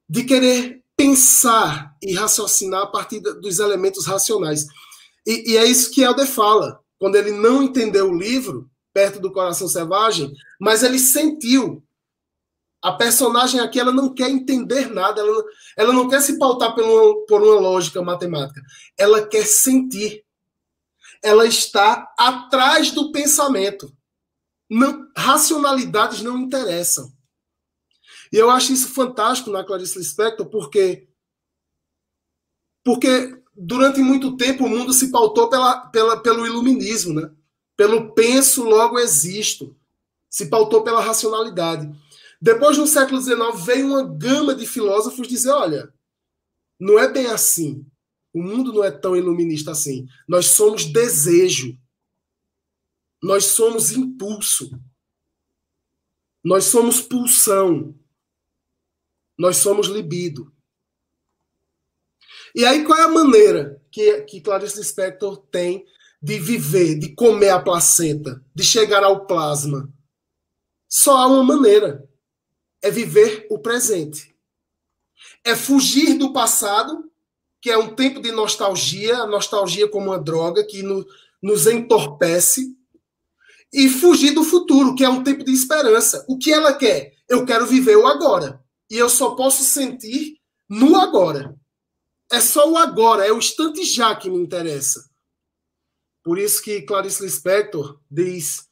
de querer pensar e raciocinar a partir dos elementos racionais. E, e é isso que Helder fala, quando ele não entendeu o livro, perto do coração selvagem, mas ele sentiu. A personagem aqui ela não quer entender nada, ela, ela não quer se pautar por uma, por uma lógica matemática, ela quer sentir ela está atrás do pensamento. Não, racionalidades não interessam. E eu acho isso fantástico na Clarice Lispector, porque porque durante muito tempo o mundo se pautou pela, pela, pelo iluminismo, né? pelo penso, logo existo. Se pautou pela racionalidade. Depois, no século XIX, veio uma gama de filósofos dizer: olha, não é bem assim. O mundo não é tão iluminista assim. Nós somos desejo. Nós somos impulso. Nós somos pulsão. Nós somos libido. E aí, qual é a maneira que, que Clarice Lispector tem de viver, de comer a placenta, de chegar ao plasma. Só há uma maneira: é viver o presente. É fugir do passado, que é um tempo de nostalgia, a nostalgia como uma droga que no, nos entorpece, e fugir do futuro, que é um tempo de esperança. O que ela quer? Eu quero viver o agora. E eu só posso sentir no agora. É só o agora, é o instante já que me interessa. Por isso que Clarice Lispector diz: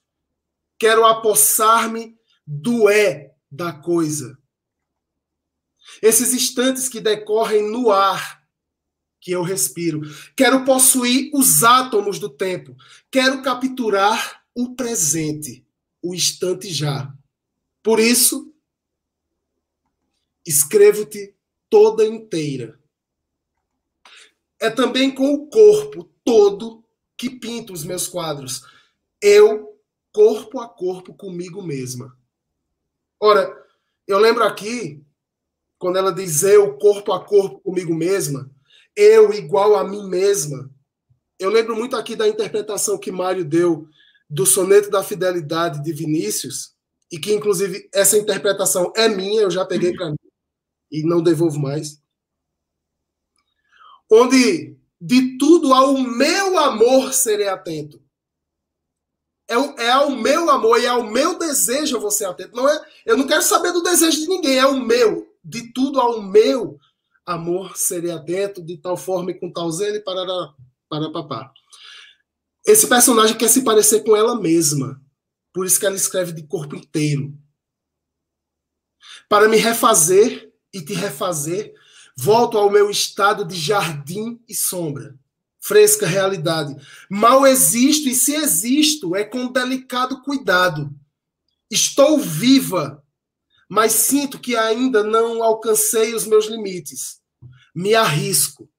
quero apossar-me do é da coisa. Esses instantes que decorrem no ar que eu respiro. Quero possuir os átomos do tempo. Quero capturar o presente, o instante já. Por isso, escrevo-te toda inteira. É também com o corpo todo que pinto os meus quadros. Eu, corpo a corpo comigo mesma. Ora, eu lembro aqui, quando ela diz eu, corpo a corpo comigo mesma, eu igual a mim mesma. Eu lembro muito aqui da interpretação que Mário deu do soneto da fidelidade de Vinícius, e que, inclusive, essa interpretação é minha, eu já peguei para mim e não devolvo mais. Onde de tudo ao meu amor serei atento. É, é ao meu amor e ao meu desejo eu vou ser atento. Não é, eu não quero saber do desejo de ninguém, é o meu. De tudo ao meu amor serei atento, de tal forma e com tal zelo e para para papá. Esse personagem quer se parecer com ela mesma. Por isso que ela escreve de corpo inteiro. Para me refazer e te refazer Volto ao meu estado de jardim e sombra. Fresca realidade. Mal existo e se existo é com delicado cuidado. Estou viva, mas sinto que ainda não alcancei os meus limites. Me arrisco,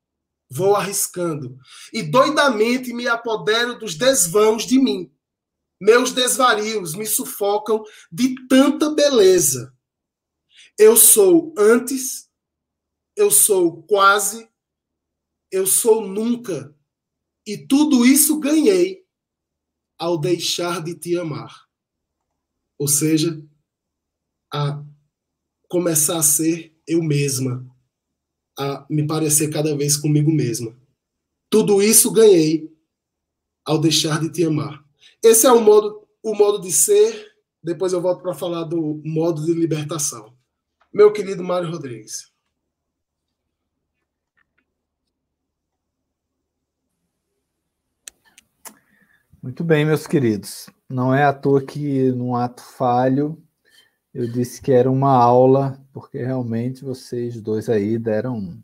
vou arriscando e doidamente me apodero dos desvãos de mim. Meus desvarios me sufocam de tanta beleza. Eu sou antes eu sou quase, eu sou nunca. E tudo isso ganhei ao deixar de te amar. Ou seja, a começar a ser eu mesma, a me parecer cada vez comigo mesma. Tudo isso ganhei ao deixar de te amar. Esse é o modo, o modo de ser. Depois eu volto para falar do modo de libertação. Meu querido Mário Rodrigues. Muito bem, meus queridos. Não é à toa que, num ato falho, eu disse que era uma aula, porque realmente vocês dois aí deram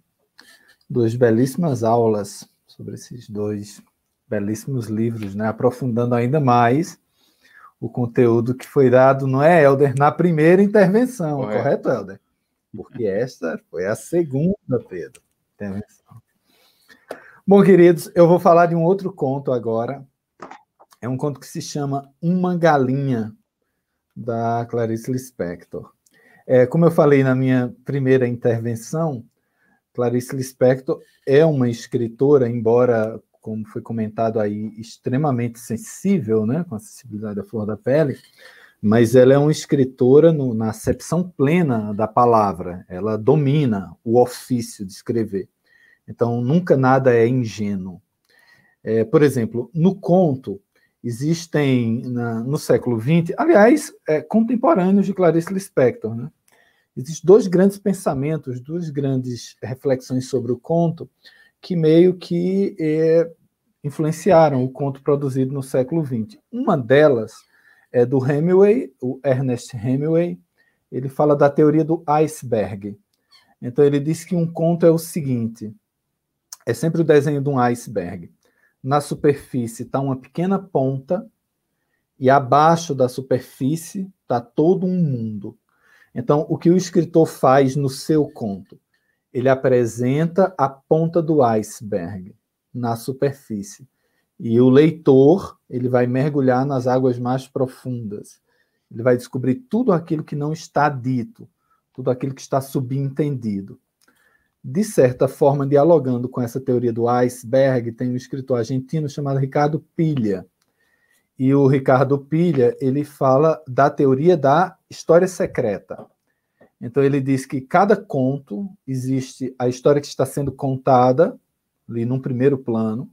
duas belíssimas aulas sobre esses dois belíssimos livros, né? aprofundando ainda mais o conteúdo que foi dado, não é, Helder, na primeira intervenção, correto, correto Helder? Porque esta foi a segunda, Pedro, intervenção. Bom, queridos, eu vou falar de um outro conto agora, é um conto que se chama Uma Galinha, da Clarice Lispector. É, como eu falei na minha primeira intervenção, Clarice Lispector é uma escritora, embora, como foi comentado aí, extremamente sensível, né, com a sensibilidade da flor da pele, mas ela é uma escritora no, na acepção plena da palavra. Ela domina o ofício de escrever. Então, nunca nada é ingênuo. É, por exemplo, no conto, existem na, no século XX, aliás, é, contemporâneos de Clarice Lispector. Né? Existem dois grandes pensamentos, duas grandes reflexões sobre o conto que meio que é, influenciaram o conto produzido no século XX. Uma delas é do Hemingway, o Ernest Hemingway. Ele fala da teoria do iceberg. Então ele diz que um conto é o seguinte: é sempre o desenho de um iceberg na superfície está uma pequena ponta e abaixo da superfície está todo um mundo. Então, o que o escritor faz no seu conto? Ele apresenta a ponta do iceberg na superfície. E o leitor, ele vai mergulhar nas águas mais profundas. Ele vai descobrir tudo aquilo que não está dito, tudo aquilo que está subentendido. de certa forma, dialogando com essa teoria do iceberg, tem um escritor argentino chamado Ricardo Pilha. E o Ricardo Pilha, ele fala da teoria da história secreta. Então ele diz que cada conto existe a história que está sendo contada ali num primeiro plano,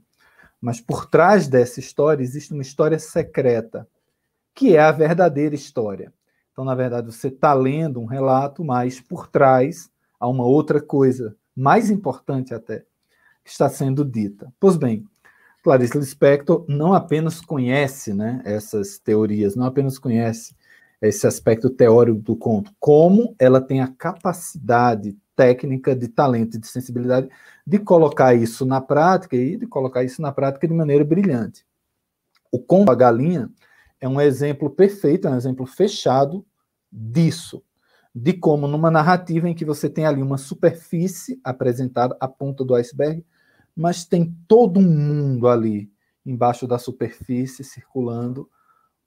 mas por trás dessa história existe uma história secreta, que é a verdadeira história. Então, na verdade, você está lendo um relato, mas por trás há uma outra coisa, mais importante até, que está sendo dita. Pois bem, Clarice Lispector não apenas conhece né, essas teorias, não apenas conhece esse aspecto teórico do conto, como ela tem a capacidade técnica, de talento e de sensibilidade de colocar isso na prática e de colocar isso na prática de maneira brilhante. O conto A Galinha é um exemplo perfeito, é um exemplo fechado disso, de como numa narrativa em que você tem ali uma superfície apresentada, a ponta do iceberg, mas tem todo um mundo ali embaixo da superfície circulando,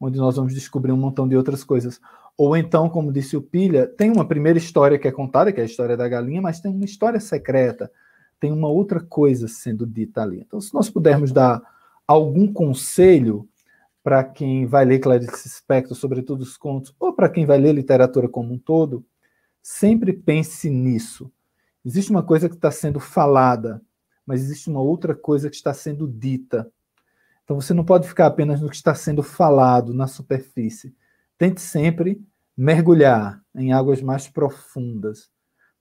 onde nós vamos descobrir um montão de outras coisas. Ou então, como disse o Pilha, tem uma primeira história que é contada, que é a história da galinha, mas tem uma história secreta, tem uma outra coisa sendo dita ali. Então, se nós pudermos dar algum conselho para quem vai ler Clarice Spector, sobretudo os contos, ou para quem vai ler literatura como um todo, sempre pense nisso. Existe uma coisa que está sendo falada, mas existe uma outra coisa que está sendo dita. Então você não pode ficar apenas no que está sendo falado na superfície. Tente sempre mergulhar em águas mais profundas,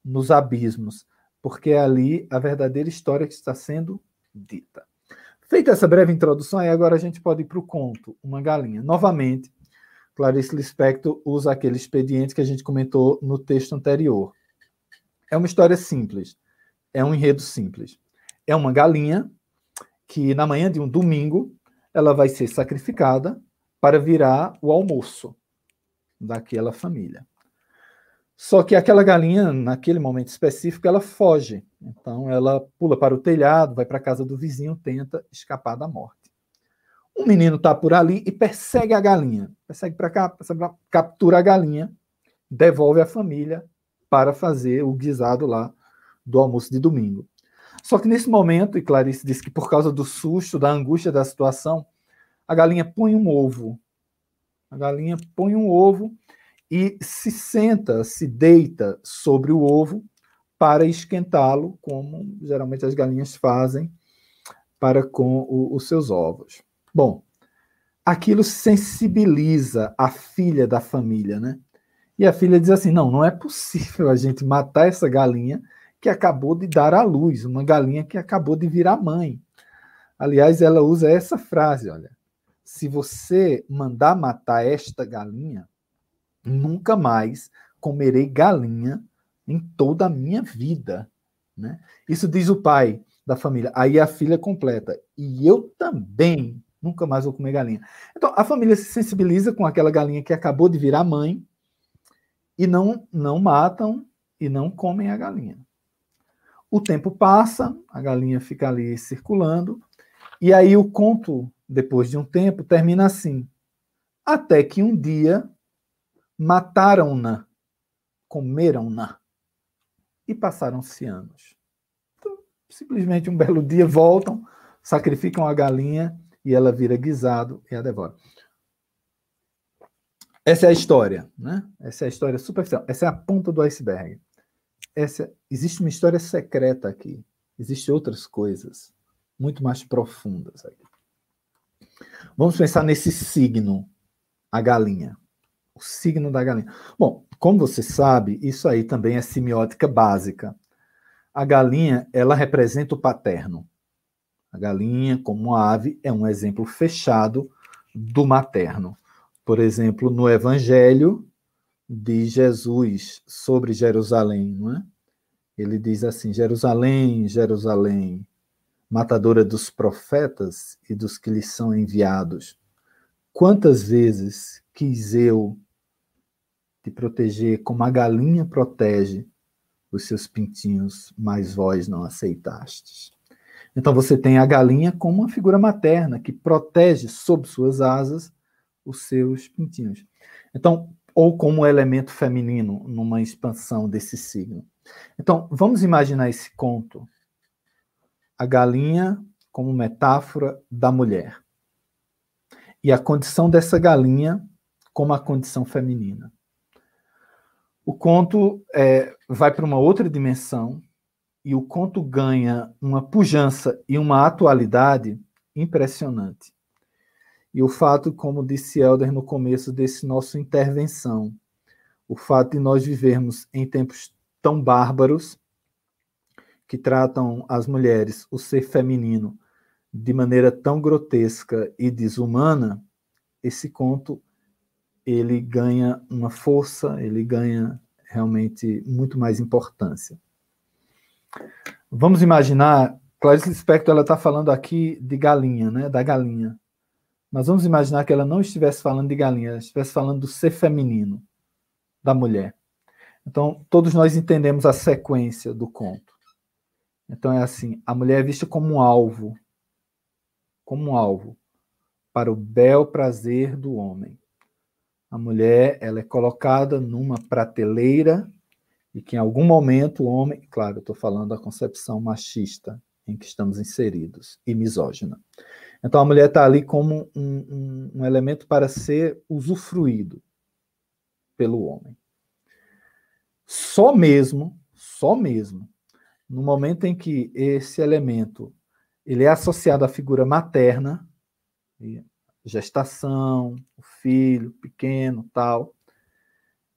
nos abismos, porque é ali a verdadeira história que está sendo dita. Feita essa breve introdução, aí agora a gente pode ir para o conto, Uma Galinha. Novamente, Clarice Lispector usa aquele expediente que a gente comentou no texto anterior. É uma história simples, é um enredo simples. É uma galinha que, na manhã de um domingo, ela vai ser sacrificada para virar o almoço daquela família. Só que aquela galinha, naquele momento específico, ela foge. Então, ela pula para o telhado, vai para a casa do vizinho, tenta escapar da morte. Um menino está por ali e persegue a galinha. Persegue para cá, captura a galinha, devolve a família para fazer o guisado lá do almoço de domingo. Só que nesse momento, e Clarice disse que por causa do susto, da angústia da situação, a galinha põe um ovo. A galinha põe um ovo e se senta, se deita sobre o ovo para esquentá-lo, como geralmente as galinhas fazem para com o, os seus ovos. Bom, aquilo sensibiliza a filha da família, né? E a filha diz assim: não, não é possível a gente matar essa galinha que acabou de dar à luz, uma galinha que acabou de virar mãe. Aliás, ela usa essa frase: olha, se você mandar matar esta galinha, nunca mais comerei galinha em toda a minha vida. Né? Isso diz o pai da família. Aí a filha completa. E eu também nunca mais vou comer galinha. Então a família se sensibiliza com aquela galinha que acabou de virar mãe e não, não matam e não comem a galinha. O tempo passa, a galinha fica ali circulando, e aí o conto, depois de um tempo, termina assim. Até que um dia mataram-na, comeram-na e passaram-se anos. Então, simplesmente um belo dia voltam, sacrificam a galinha e ela vira guisado e a devora. Essa é a história, né? Essa é a história superficial. Essa é a ponta do iceberg. Essa, existe uma história secreta aqui. Existem outras coisas muito mais profundas aqui. Vamos pensar nesse signo, a galinha o signo da galinha. Bom, como você sabe, isso aí também é semiótica básica. A galinha, ela representa o paterno. A galinha, como ave, é um exemplo fechado do materno. Por exemplo, no Evangelho de Jesus sobre Jerusalém, não é? Ele diz assim: Jerusalém, Jerusalém, matadora dos profetas e dos que lhes são enviados. Quantas vezes quis eu te proteger como a galinha protege os seus pintinhos, mas vós não aceitastes. Então você tem a galinha como uma figura materna que protege sob suas asas os seus pintinhos. Então, ou como elemento feminino numa expansão desse signo. Então, vamos imaginar esse conto. A galinha como metáfora da mulher. E a condição dessa galinha como a condição feminina. O conto é, vai para uma outra dimensão e o conto ganha uma pujança e uma atualidade impressionante. E o fato, como disse Helder no começo desse nosso intervenção, o fato de nós vivermos em tempos tão bárbaros que tratam as mulheres, o ser feminino, de maneira tão grotesca e desumana, esse conto ele ganha uma força, ele ganha realmente muito mais importância. Vamos imaginar, Clarice Lispector ela está falando aqui de galinha, né, da galinha. Mas vamos imaginar que ela não estivesse falando de galinha, ela estivesse falando do ser feminino da mulher. Então, todos nós entendemos a sequência do conto. Então é assim, a mulher é vista como um alvo, como um alvo para o bel prazer do homem. A mulher, ela é colocada numa prateleira e que em algum momento o homem, claro, estou falando da concepção machista em que estamos inseridos e misógina. Então a mulher está ali como um, um, um elemento para ser usufruído pelo homem. Só mesmo, só mesmo, no momento em que esse elemento ele é associado à figura materna, gestação, o filho pequeno, tal,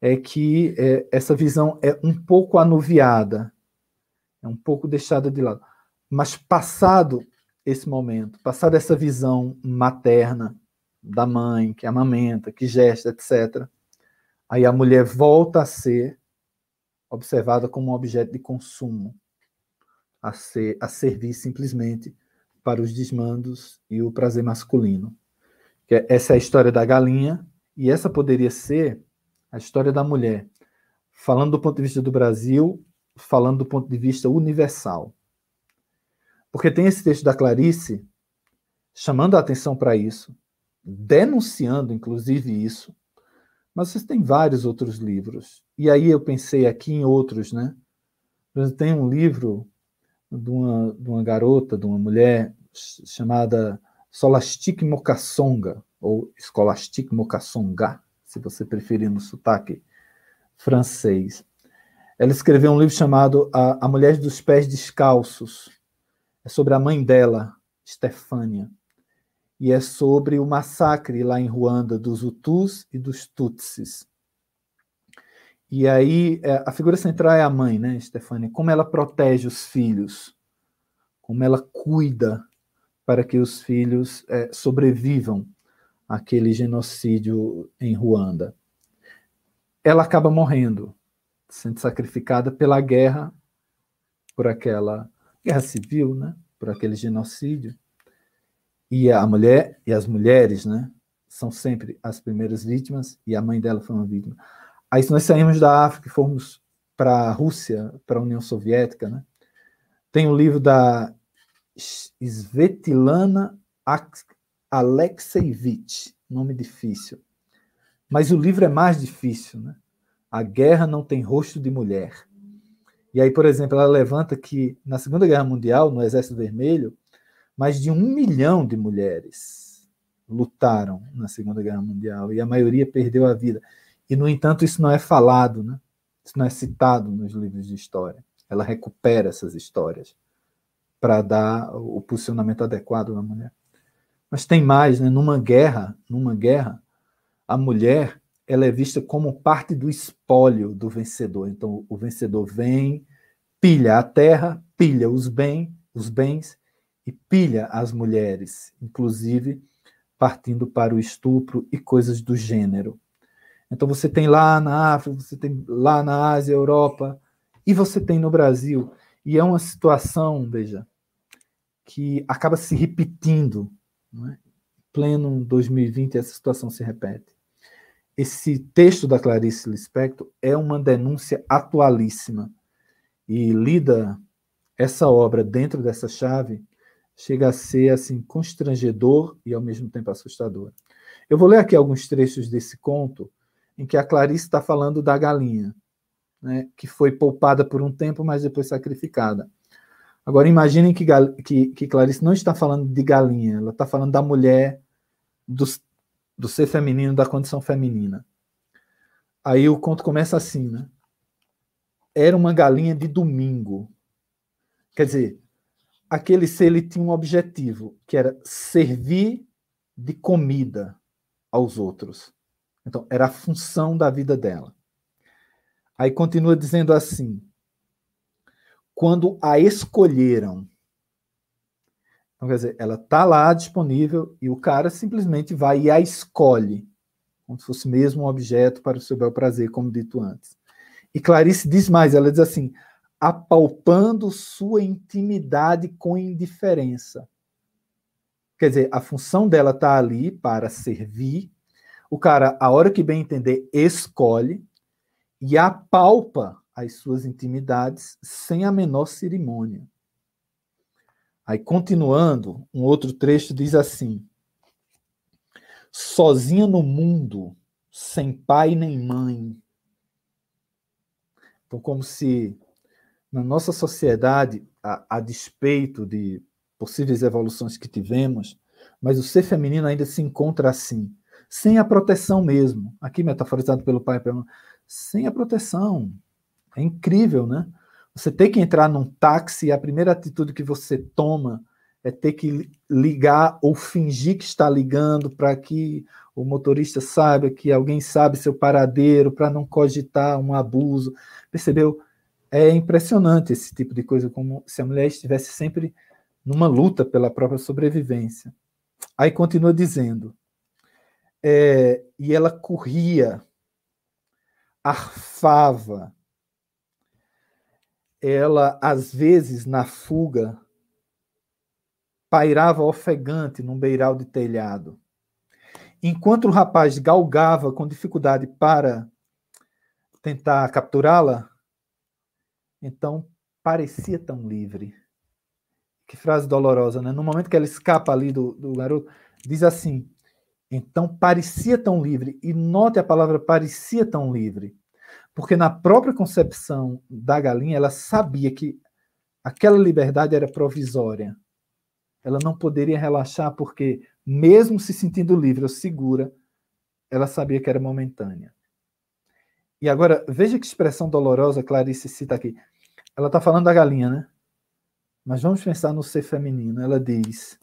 é que é, essa visão é um pouco anuviada, é um pouco deixada de lado. Mas passado esse momento, passada essa visão materna da mãe, que amamenta, que gesta, etc., aí a mulher volta a ser observada como um objeto de consumo, a, ser, a servir simplesmente para os desmandos e o prazer masculino. Que essa é a história da galinha, e essa poderia ser a história da mulher, falando do ponto de vista do Brasil, falando do ponto de vista universal. Porque tem esse texto da Clarice chamando a atenção para isso, denunciando inclusive isso, mas vocês têm vários outros livros. E aí eu pensei aqui em outros, né? Tem um livro de uma, de uma garota, de uma mulher chamada Solastique Mokassonga, ou Scholastique Mokassonga, se você preferir no sotaque francês. Ela escreveu um livro chamado A, a Mulher dos Pés Descalços. É sobre a mãe dela, Stefânia. E é sobre o massacre lá em Ruanda dos Hutus e dos Tutsis. E aí, é, a figura central é a mãe, né, Stefânia? Como ela protege os filhos, como ela cuida para que os filhos é, sobrevivam àquele genocídio em Ruanda. Ela acaba morrendo, sendo sacrificada pela guerra, por aquela guerra civil, né? por aquele genocídio. E a mulher e as mulheres, né, são sempre as primeiras vítimas, e a mãe dela foi uma vítima. Aí, se nós saímos da África e formos para a Rússia, para a União Soviética, né, tem um livro da Svetlana Alexeyevich, nome difícil. Mas o livro é mais difícil, né? A guerra não tem rosto de mulher. E aí, por exemplo, ela levanta que na Segunda Guerra Mundial, no Exército Vermelho, mais de um milhão de mulheres lutaram na Segunda Guerra Mundial e a maioria perdeu a vida. E, no entanto, isso não é falado, né? isso não é citado nos livros de história. Ela recupera essas histórias para dar o posicionamento adequado da mulher. Mas tem mais, né? Numa guerra, numa guerra, a mulher ela é vista como parte do espólio do vencedor. Então, o vencedor vem, pilha a terra, pilha os, bem, os bens e pilha as mulheres, inclusive partindo para o estupro e coisas do gênero. Então você tem lá na África, você tem lá na Ásia, Europa, e você tem no Brasil. E é uma situação, veja, que acaba se repetindo. Não é? Pleno 2020, essa situação se repete. Esse texto da Clarice Lispector é uma denúncia atualíssima. E lida essa obra dentro dessa chave chega a ser assim constrangedor e ao mesmo tempo assustador. Eu vou ler aqui alguns trechos desse conto em que a Clarice está falando da galinha. né, que foi poupada por um tempo, mas depois sacrificada. Agora imaginem que, que, que Clarice não está falando de galinha, ela está falando da mulher, do, do ser feminino, da condição feminina. Aí o conto começa assim, né? Era uma galinha de domingo. Quer dizer, aquele ser ele tinha um objetivo, que era servir de comida aos outros. Então, era a função da vida dela. Aí continua dizendo assim: quando a escolheram. Então, quer dizer, ela está lá disponível e o cara simplesmente vai e a escolhe, como se fosse mesmo um objeto para o seu bel prazer, como dito antes. E Clarice diz mais: ela diz assim, apalpando sua intimidade com indiferença. Quer dizer, a função dela está ali para servir. O cara, a hora que bem entender, escolhe e apalpa as suas intimidades sem a menor cerimônia. Aí, continuando, um outro trecho diz assim: sozinha no mundo, sem pai nem mãe. Então, como se na nossa sociedade, a, a despeito de possíveis evoluções que tivemos, mas o ser feminino ainda se encontra assim, sem a proteção mesmo. Aqui metaforizado pelo pai, sem a proteção, é incrível, né? Você tem que entrar num táxi e a primeira atitude que você toma é ter que ligar ou fingir que está ligando para que o motorista saiba que alguém sabe seu paradeiro, para não cogitar um abuso. Percebeu? É impressionante esse tipo de coisa, como se a mulher estivesse sempre numa luta pela própria sobrevivência. Aí continua dizendo, é, e ela corria, arfava, ela, às vezes, na fuga, pairava ofegante num beiral de telhado. Enquanto o rapaz galgava com dificuldade para tentar capturá-la, então parecia tão livre. Que frase dolorosa, né? No momento que ela escapa ali do, do garoto, diz assim: então parecia tão livre. E note a palavra parecia tão livre. Porque na própria concepção da galinha, ela sabia que aquela liberdade era provisória. Ela não poderia relaxar, porque, mesmo se sentindo livre ou segura, ela sabia que era momentânea. E agora, veja que expressão dolorosa Clarice cita aqui. Ela está falando da galinha, né? Mas vamos pensar no ser feminino. Ela diz: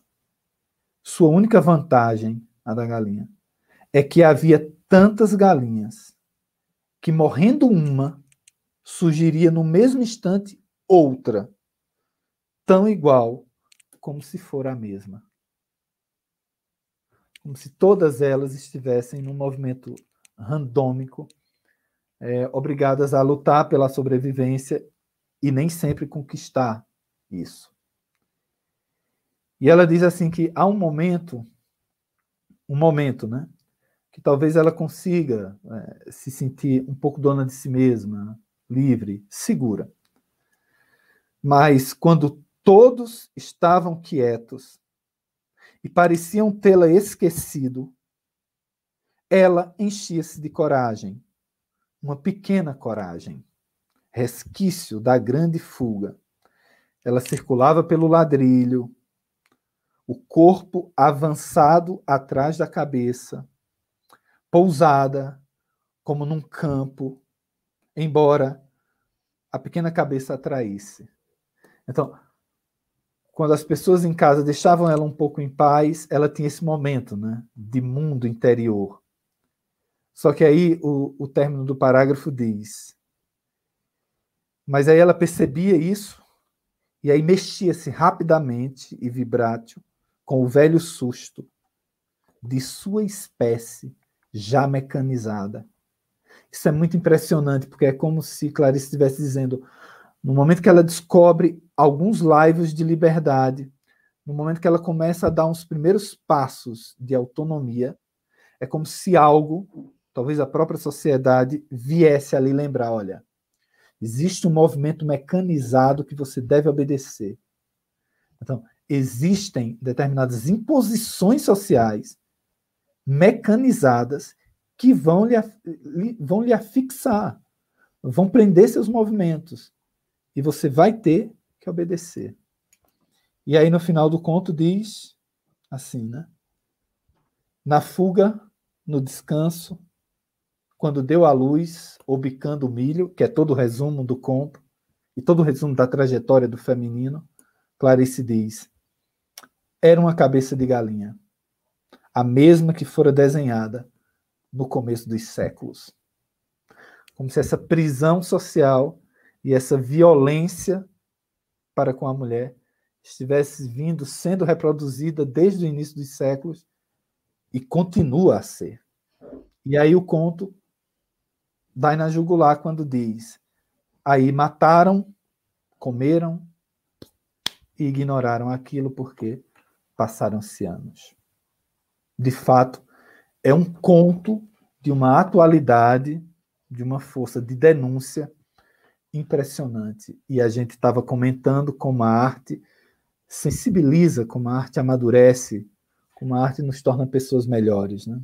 sua única vantagem, a da galinha, é que havia tantas galinhas que morrendo uma, surgiria no mesmo instante outra, tão igual como se for a mesma. Como se todas elas estivessem num movimento randômico, é, obrigadas a lutar pela sobrevivência e nem sempre conquistar isso. E ela diz assim que há um momento, um momento, né, que talvez ela consiga é, se sentir um pouco dona de si mesma, livre, segura. Mas quando todos estavam quietos e pareciam tê-la esquecido, ela enchia-se de coragem, uma pequena coragem, resquício da grande fuga. Ela circulava pelo ladrilho, o corpo avançado atrás da cabeça, pousada, como num campo, embora a pequena cabeça atraísse. Então, quando as pessoas em casa deixavam ela um pouco em paz, ela tinha esse momento né, de mundo interior. Só que aí o, o término do parágrafo diz: Mas aí ela percebia isso, e aí mexia-se rapidamente e vibrátil com o velho susto de sua espécie já mecanizada. Isso é muito impressionante, porque é como se Clarice estivesse dizendo, no momento que ela descobre alguns lives de liberdade, no momento que ela começa a dar uns primeiros passos de autonomia, é como se algo, talvez a própria sociedade, viesse ali lembrar: olha, existe um movimento mecanizado que você deve obedecer. Então, existem determinadas imposições sociais mecanizadas que vão lhe, vão lhe afixar. vão prender seus movimentos e você vai ter que obedecer. E aí no final do conto diz assim, né? Na fuga, no descanso, quando deu a luz, obicando o milho, que é todo o resumo do conto e todo o resumo da trajetória do feminino, Clarice diz: era uma cabeça de galinha, a mesma que fora desenhada no começo dos séculos. Como se essa prisão social e essa violência para com a mulher estivesse vindo sendo reproduzida desde o início dos séculos e continua a ser. E aí o conto vai na jugular quando diz: aí mataram, comeram e ignoraram aquilo porque passaram-se anos. De fato, é um conto de uma atualidade, de uma força de denúncia impressionante. E a gente estava comentando como a arte sensibiliza, como a arte amadurece, como a arte nos torna pessoas melhores. Né?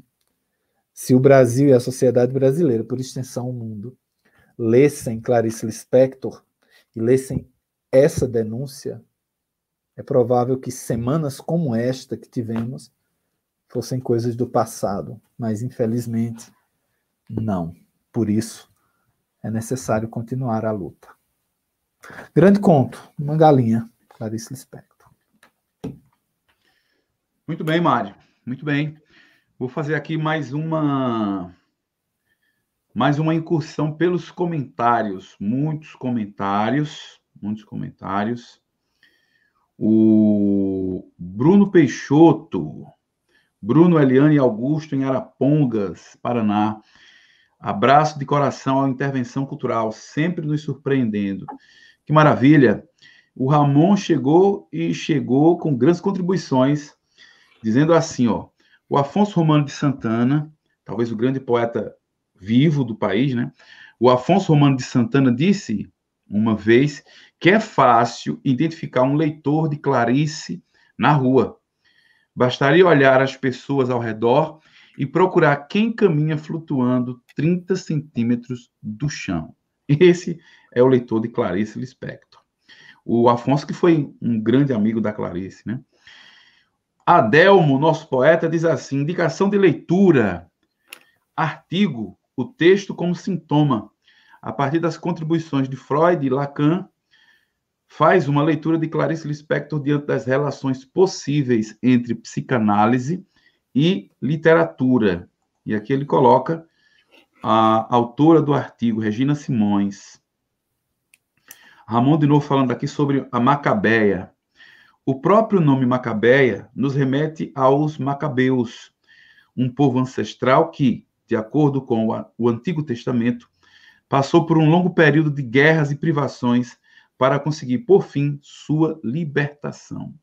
Se o Brasil e a sociedade brasileira, por extensão o mundo, lessem Clarice Lispector e lessem essa denúncia, é provável que semanas como esta que tivemos fossem coisas do passado, mas infelizmente não. Por isso é necessário continuar a luta. Grande conto, uma galinha, Clarice Lispector. Muito bem, Mário. Muito bem. Vou fazer aqui mais uma mais uma incursão pelos comentários, muitos comentários, muitos comentários. O Bruno Peixoto, Bruno Eliane Augusto, em Arapongas, Paraná. Abraço de coração à intervenção cultural, sempre nos surpreendendo. Que maravilha! O Ramon chegou e chegou com grandes contribuições, dizendo assim, ó, o Afonso Romano de Santana, talvez o grande poeta vivo do país, né? O Afonso Romano de Santana disse uma vez que é fácil identificar um leitor de Clarice na rua. Bastaria olhar as pessoas ao redor e procurar quem caminha flutuando 30 centímetros do chão. Esse é o leitor de Clarice Lispector. O Afonso, que foi um grande amigo da Clarice, né? Adelmo, nosso poeta, diz assim: indicação de leitura, artigo, o texto como sintoma, a partir das contribuições de Freud e Lacan, faz uma leitura de Clarice Lispector diante das relações possíveis entre psicanálise e literatura. E aqui ele coloca a autora do artigo, Regina Simões. Ramon de novo falando aqui sobre a Macabeia. O próprio nome Macabeia nos remete aos Macabeus, um povo ancestral que, de acordo com o Antigo Testamento, passou por um longo período de guerras e privações para conseguir, por fim, sua libertação.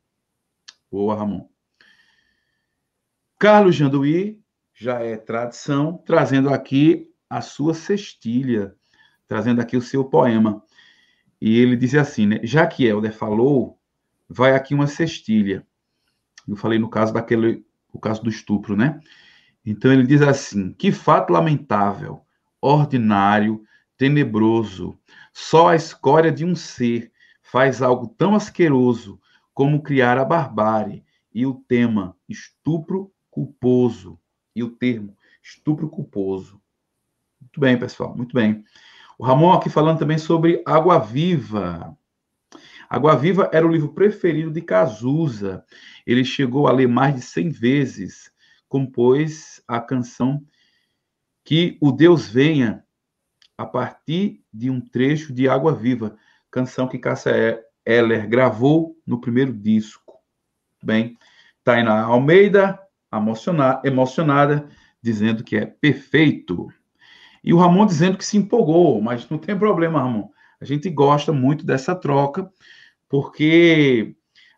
Boa, Ramon. Carlos Janduí, já é tradição, trazendo aqui a sua cestilha, trazendo aqui o seu poema. E ele diz assim, né? Já que Helder falou, vai aqui uma cestilha. Eu falei no caso daquele, o caso do estupro, né? Então ele diz assim: que fato lamentável, ordinário, tenebroso, só a escória de um ser faz algo tão asqueroso como criar a barbárie e o tema estupro culposo e o termo estupro culposo. Muito bem, pessoal, muito bem. O Ramon aqui falando também sobre Água Viva. Água Viva era o livro preferido de Cazuza. Ele chegou a ler mais de 100 vezes. Compôs a canção Que o Deus Venha, a partir de um trecho de Água Viva, canção que Cássia Eller gravou no primeiro disco. Bem, Tainá Almeida, emocionada, emocionada, dizendo que é perfeito. E o Ramon dizendo que se empolgou, mas não tem problema, Ramon. A gente gosta muito dessa troca, porque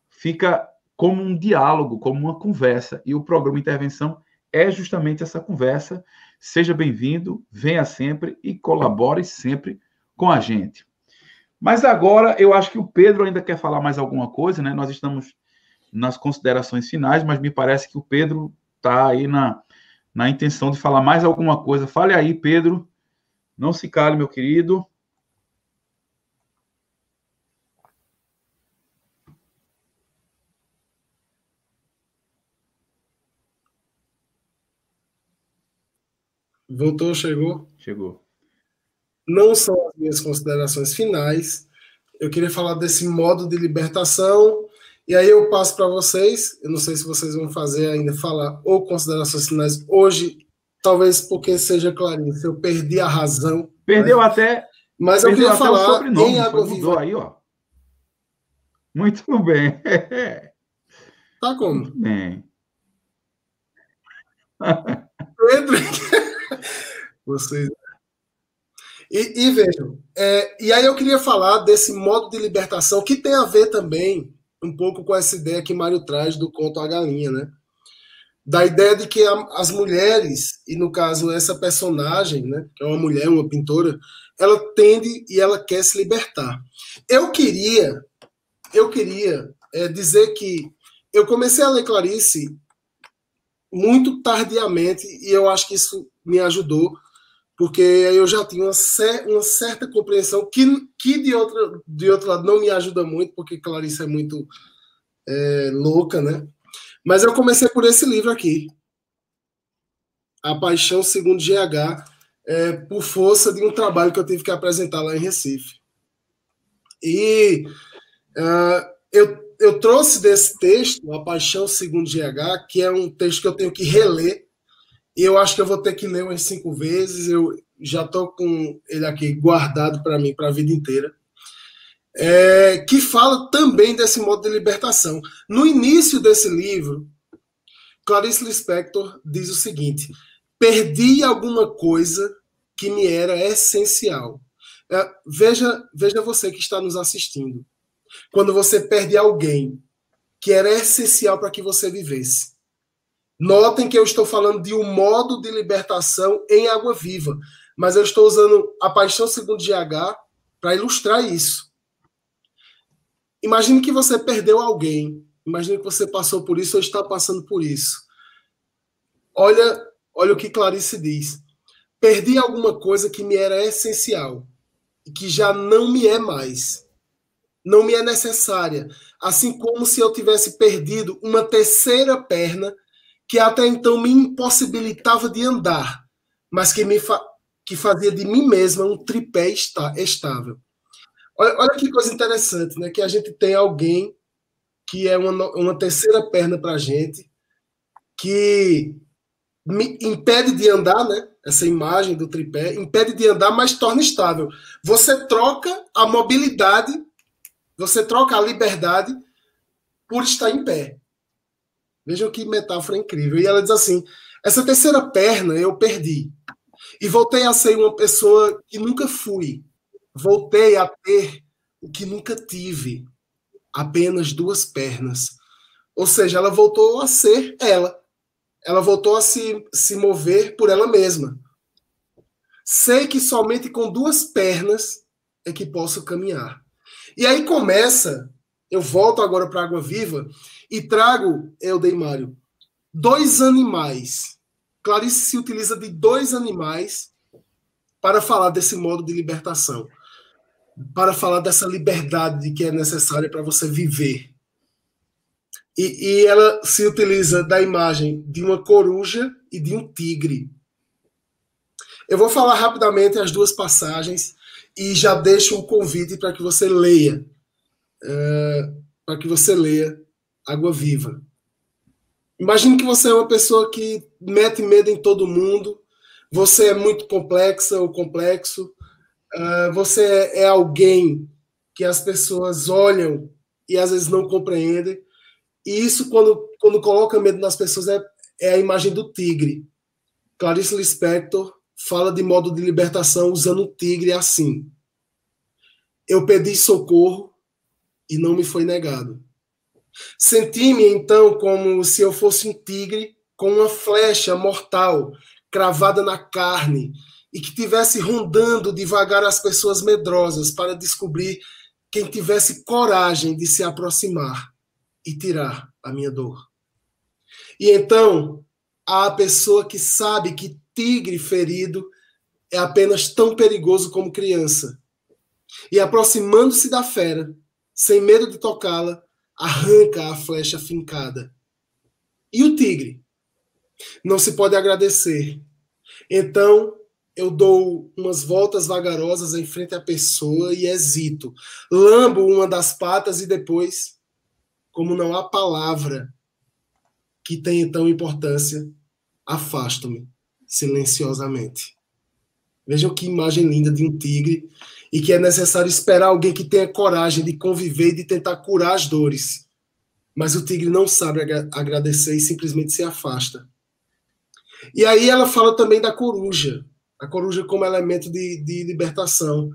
fica como um diálogo, como uma conversa. E o programa Intervenção é justamente essa conversa Seja bem-vindo, venha sempre e colabore sempre com a gente. Mas agora eu acho que o Pedro ainda quer falar mais alguma coisa, né? Nós estamos nas considerações finais, mas me parece que o Pedro está aí na, na intenção de falar mais alguma coisa. Fale aí, Pedro, Não se cale, meu querido. Voltou, chegou? Chegou. Não são as minhas considerações finais. Eu queria falar desse modo de libertação. E aí eu passo para vocês. Eu não sei se vocês vão fazer ainda falar ou considerações finais hoje, talvez porque seja Clarice. Eu perdi a razão. Perdeu né? até. Mas eu queria falar em Água Viva. aí, ó. Muito bem. Tá como? Bem. Pedro. Vocês. E, e vejam, é, e aí eu queria falar desse modo de libertação que tem a ver também um pouco com essa ideia que Mário traz do conto A Galinha, né? Da ideia de que a, as mulheres, e no caso essa personagem, né, que é uma mulher, uma pintora, ela tende e ela quer se libertar. Eu queria, eu queria é, dizer que eu comecei a ler Clarice muito tardiamente e eu acho que isso me ajudou porque eu já tinha uma, cer uma, certa compreensão que, que de, outra, de outro lado não me ajuda muito, porque Clarice é muito é, louca, né? Mas eu comecei por esse livro aqui, A Paixão Segundo GH, é, por força de um trabalho que eu tive que apresentar lá em Recife. E uh, eu, eu trouxe desse texto, A Paixão Segundo GH, que é um texto que eu tenho que reler, e eu acho que eu vou ter que ler umas cinco vezes. Eu já estou com ele aqui guardado para mim para a vida inteira. É, que fala também desse modo de libertação. No início desse livro, Clarice Lispector diz o seguinte: perdi alguma coisa que me era essencial. É, veja, veja você que está nos assistindo. Quando você perde alguém que era essencial para que você vivesse. Notem que eu estou falando de um modo de libertação em água viva, mas eu estou usando a paixão segundo GH para ilustrar isso. Imagine que você perdeu alguém, imagine que você passou por isso ou está passando por isso. Olha, olha o que Clarice diz. Perdi alguma coisa que me era essencial e que já não me é mais. Não me é necessária, assim como se eu tivesse perdido uma terceira perna que até então me impossibilitava de andar, mas que me fa que fazia de mim mesma um tripé estável. Olha, olha que coisa interessante, né? Que a gente tem alguém que é uma, uma terceira perna para a gente, que me impede de andar, né? Essa imagem do tripé impede de andar, mas torna estável. Você troca a mobilidade, você troca a liberdade por estar em pé. Vejam que metáfora incrível. E ela diz assim: essa terceira perna eu perdi. E voltei a ser uma pessoa que nunca fui. Voltei a ter o que nunca tive. Apenas duas pernas. Ou seja, ela voltou a ser ela. Ela voltou a se, se mover por ela mesma. Sei que somente com duas pernas é que posso caminhar. E aí começa, eu volto agora para a Água Viva, e trago, Eldei Mário, dois animais. Clarice se utiliza de dois animais para falar desse modo de libertação, para falar dessa liberdade que é necessária para você viver. E, e, ela se utiliza da imagem de uma coruja e de um tigre. Eu vou falar rapidamente as duas passagens e já deixo um convite para que você leia, uh, para que você leia água viva. Imagine que você é uma pessoa que mete medo em todo mundo, você é muito complexa ou complexo, uh, você é alguém que as pessoas olham e às vezes não compreendem. E isso, quando, quando coloca medo nas pessoas, é, é a imagem do tigre. Clarice Lispector fala de modo de libertação usando o tigre assim. Eu pedi socorro e não me foi negado. Senti-me então como se eu fosse um tigre com uma flecha mortal cravada na carne e que tivesse rondando devagar as pessoas medrosas para descobrir quem tivesse coragem de se aproximar e tirar a minha dor. E então há a pessoa que sabe que tigre ferido é apenas tão perigoso como criança. E aproximando-se da fera, sem medo de tocá-la, arranca a flecha fincada. E o tigre? Não se pode agradecer. Então eu dou umas voltas vagarosas em frente à pessoa e hesito. Lambo uma das patas e depois, como não há palavra que tenha tão importância, afasto-me silenciosamente. Vejam que imagem linda de um tigre e que é necessário esperar alguém que tenha coragem de conviver e de tentar curar as dores. Mas o tigre não sabe agradecer e simplesmente se afasta. E aí ela fala também da coruja, a coruja como elemento de, de libertação.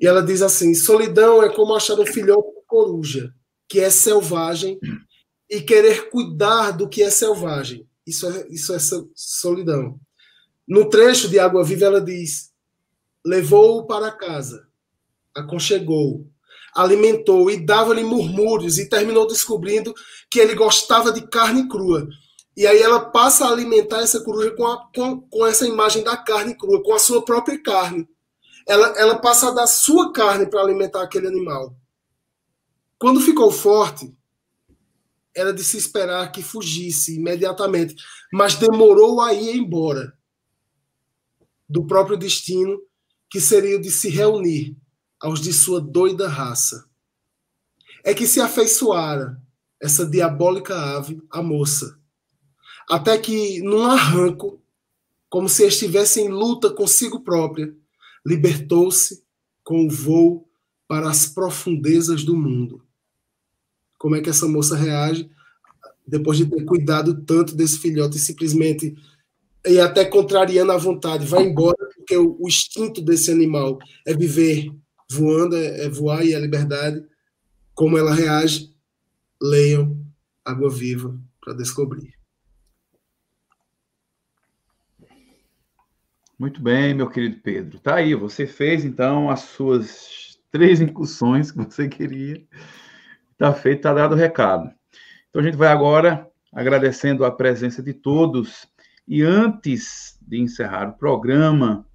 E ela diz assim: solidão é como achar um filhote de coruja, que é selvagem, e querer cuidar do que é selvagem. Isso é, isso é solidão. No trecho de Água Viva, ela diz: levou-o para casa, aconchegou, alimentou e dava-lhe murmúrios, e terminou descobrindo que ele gostava de carne crua. E aí ela passa a alimentar essa coruja com, a, com, com essa imagem da carne crua, com a sua própria carne. Ela, ela passa a dar sua carne para alimentar aquele animal. Quando ficou forte, era de se esperar que fugisse imediatamente, mas demorou a ir embora do próprio destino, que seria o de se reunir aos de sua doida raça. É que se afeiçoara essa diabólica ave à moça, até que, num arranco, como se estivesse em luta consigo própria, libertou-se com o voo para as profundezas do mundo. Como é que essa moça reage depois de ter cuidado tanto desse filhote e simplesmente e até contrariando a vontade, vai embora, porque o, o instinto desse animal é viver voando, é, é voar e é liberdade. Como ela reage, leiam Água Viva para descobrir. Muito bem, meu querido Pedro. Tá aí, você fez então as suas três incursões que você queria. Tá feito, tá dado o recado. Então a gente vai agora agradecendo a presença de todos e antes de encerrar o programa,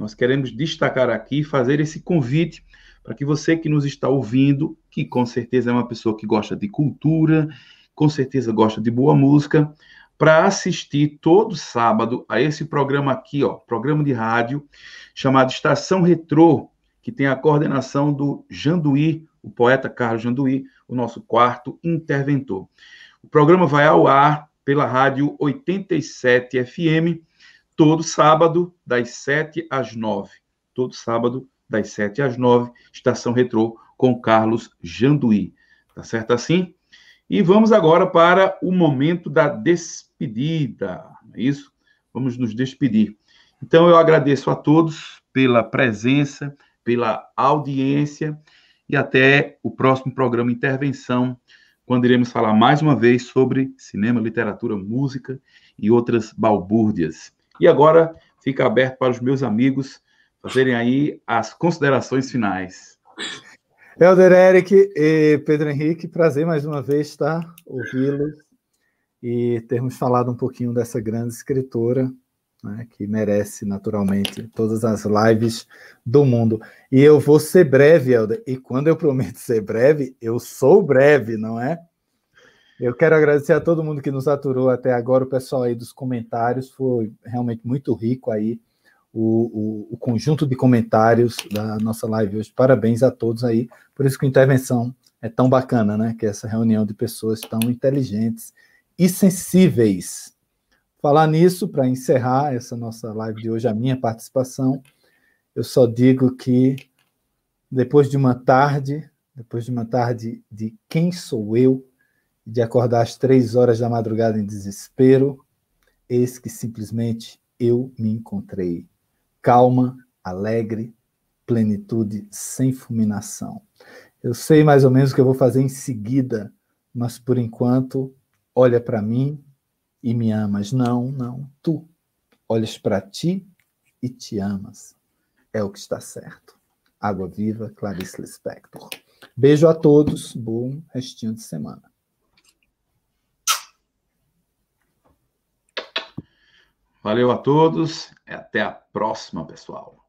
nós queremos destacar aqui, fazer esse convite para que você que nos está ouvindo, que com certeza é uma pessoa que gosta de cultura, com certeza gosta de boa música, para assistir todo sábado a esse programa aqui, ó, programa de rádio chamado Estação Retrô, que tem a coordenação do Janduí, o poeta Carlos Janduí, o nosso quarto interventor. O programa vai ao ar pela rádio 87 FM, todo sábado, das 7 às 9. Todo sábado, das 7 às 9, Estação Retrô com Carlos Janduí. Tá certo assim? E vamos agora para o momento da despedida. É isso? Vamos nos despedir. Então, eu agradeço a todos pela presença, pela audiência e até o próximo programa Intervenção quando iremos falar mais uma vez sobre cinema, literatura, música e outras balbúrdias. E agora fica aberto para os meus amigos fazerem aí as considerações finais. Helder Eric e Pedro Henrique, prazer mais uma vez estar ouvi-los e termos falado um pouquinho dessa grande escritora, né, que merece naturalmente todas as lives do mundo. E eu vou ser breve, Helder, e quando eu prometo ser breve, eu sou breve, não é? Eu quero agradecer a todo mundo que nos aturou até agora, o pessoal aí dos comentários, foi realmente muito rico aí o, o, o conjunto de comentários da nossa live hoje. Parabéns a todos aí, por isso que a intervenção é tão bacana, né? Que essa reunião de pessoas tão inteligentes e sensíveis falar nisso, para encerrar essa nossa live de hoje, a minha participação, eu só digo que depois de uma tarde, depois de uma tarde de quem sou eu, de acordar às três horas da madrugada em desespero, eis que simplesmente eu me encontrei. Calma, alegre, plenitude, sem fulminação. Eu sei mais ou menos o que eu vou fazer em seguida, mas por enquanto, olha para mim, e me amas. Não, não. Tu olhas para ti e te amas. É o que está certo. Água Viva, Clarice Lispector. Beijo a todos. Bom restinho de semana. Valeu a todos. Até a próxima, pessoal.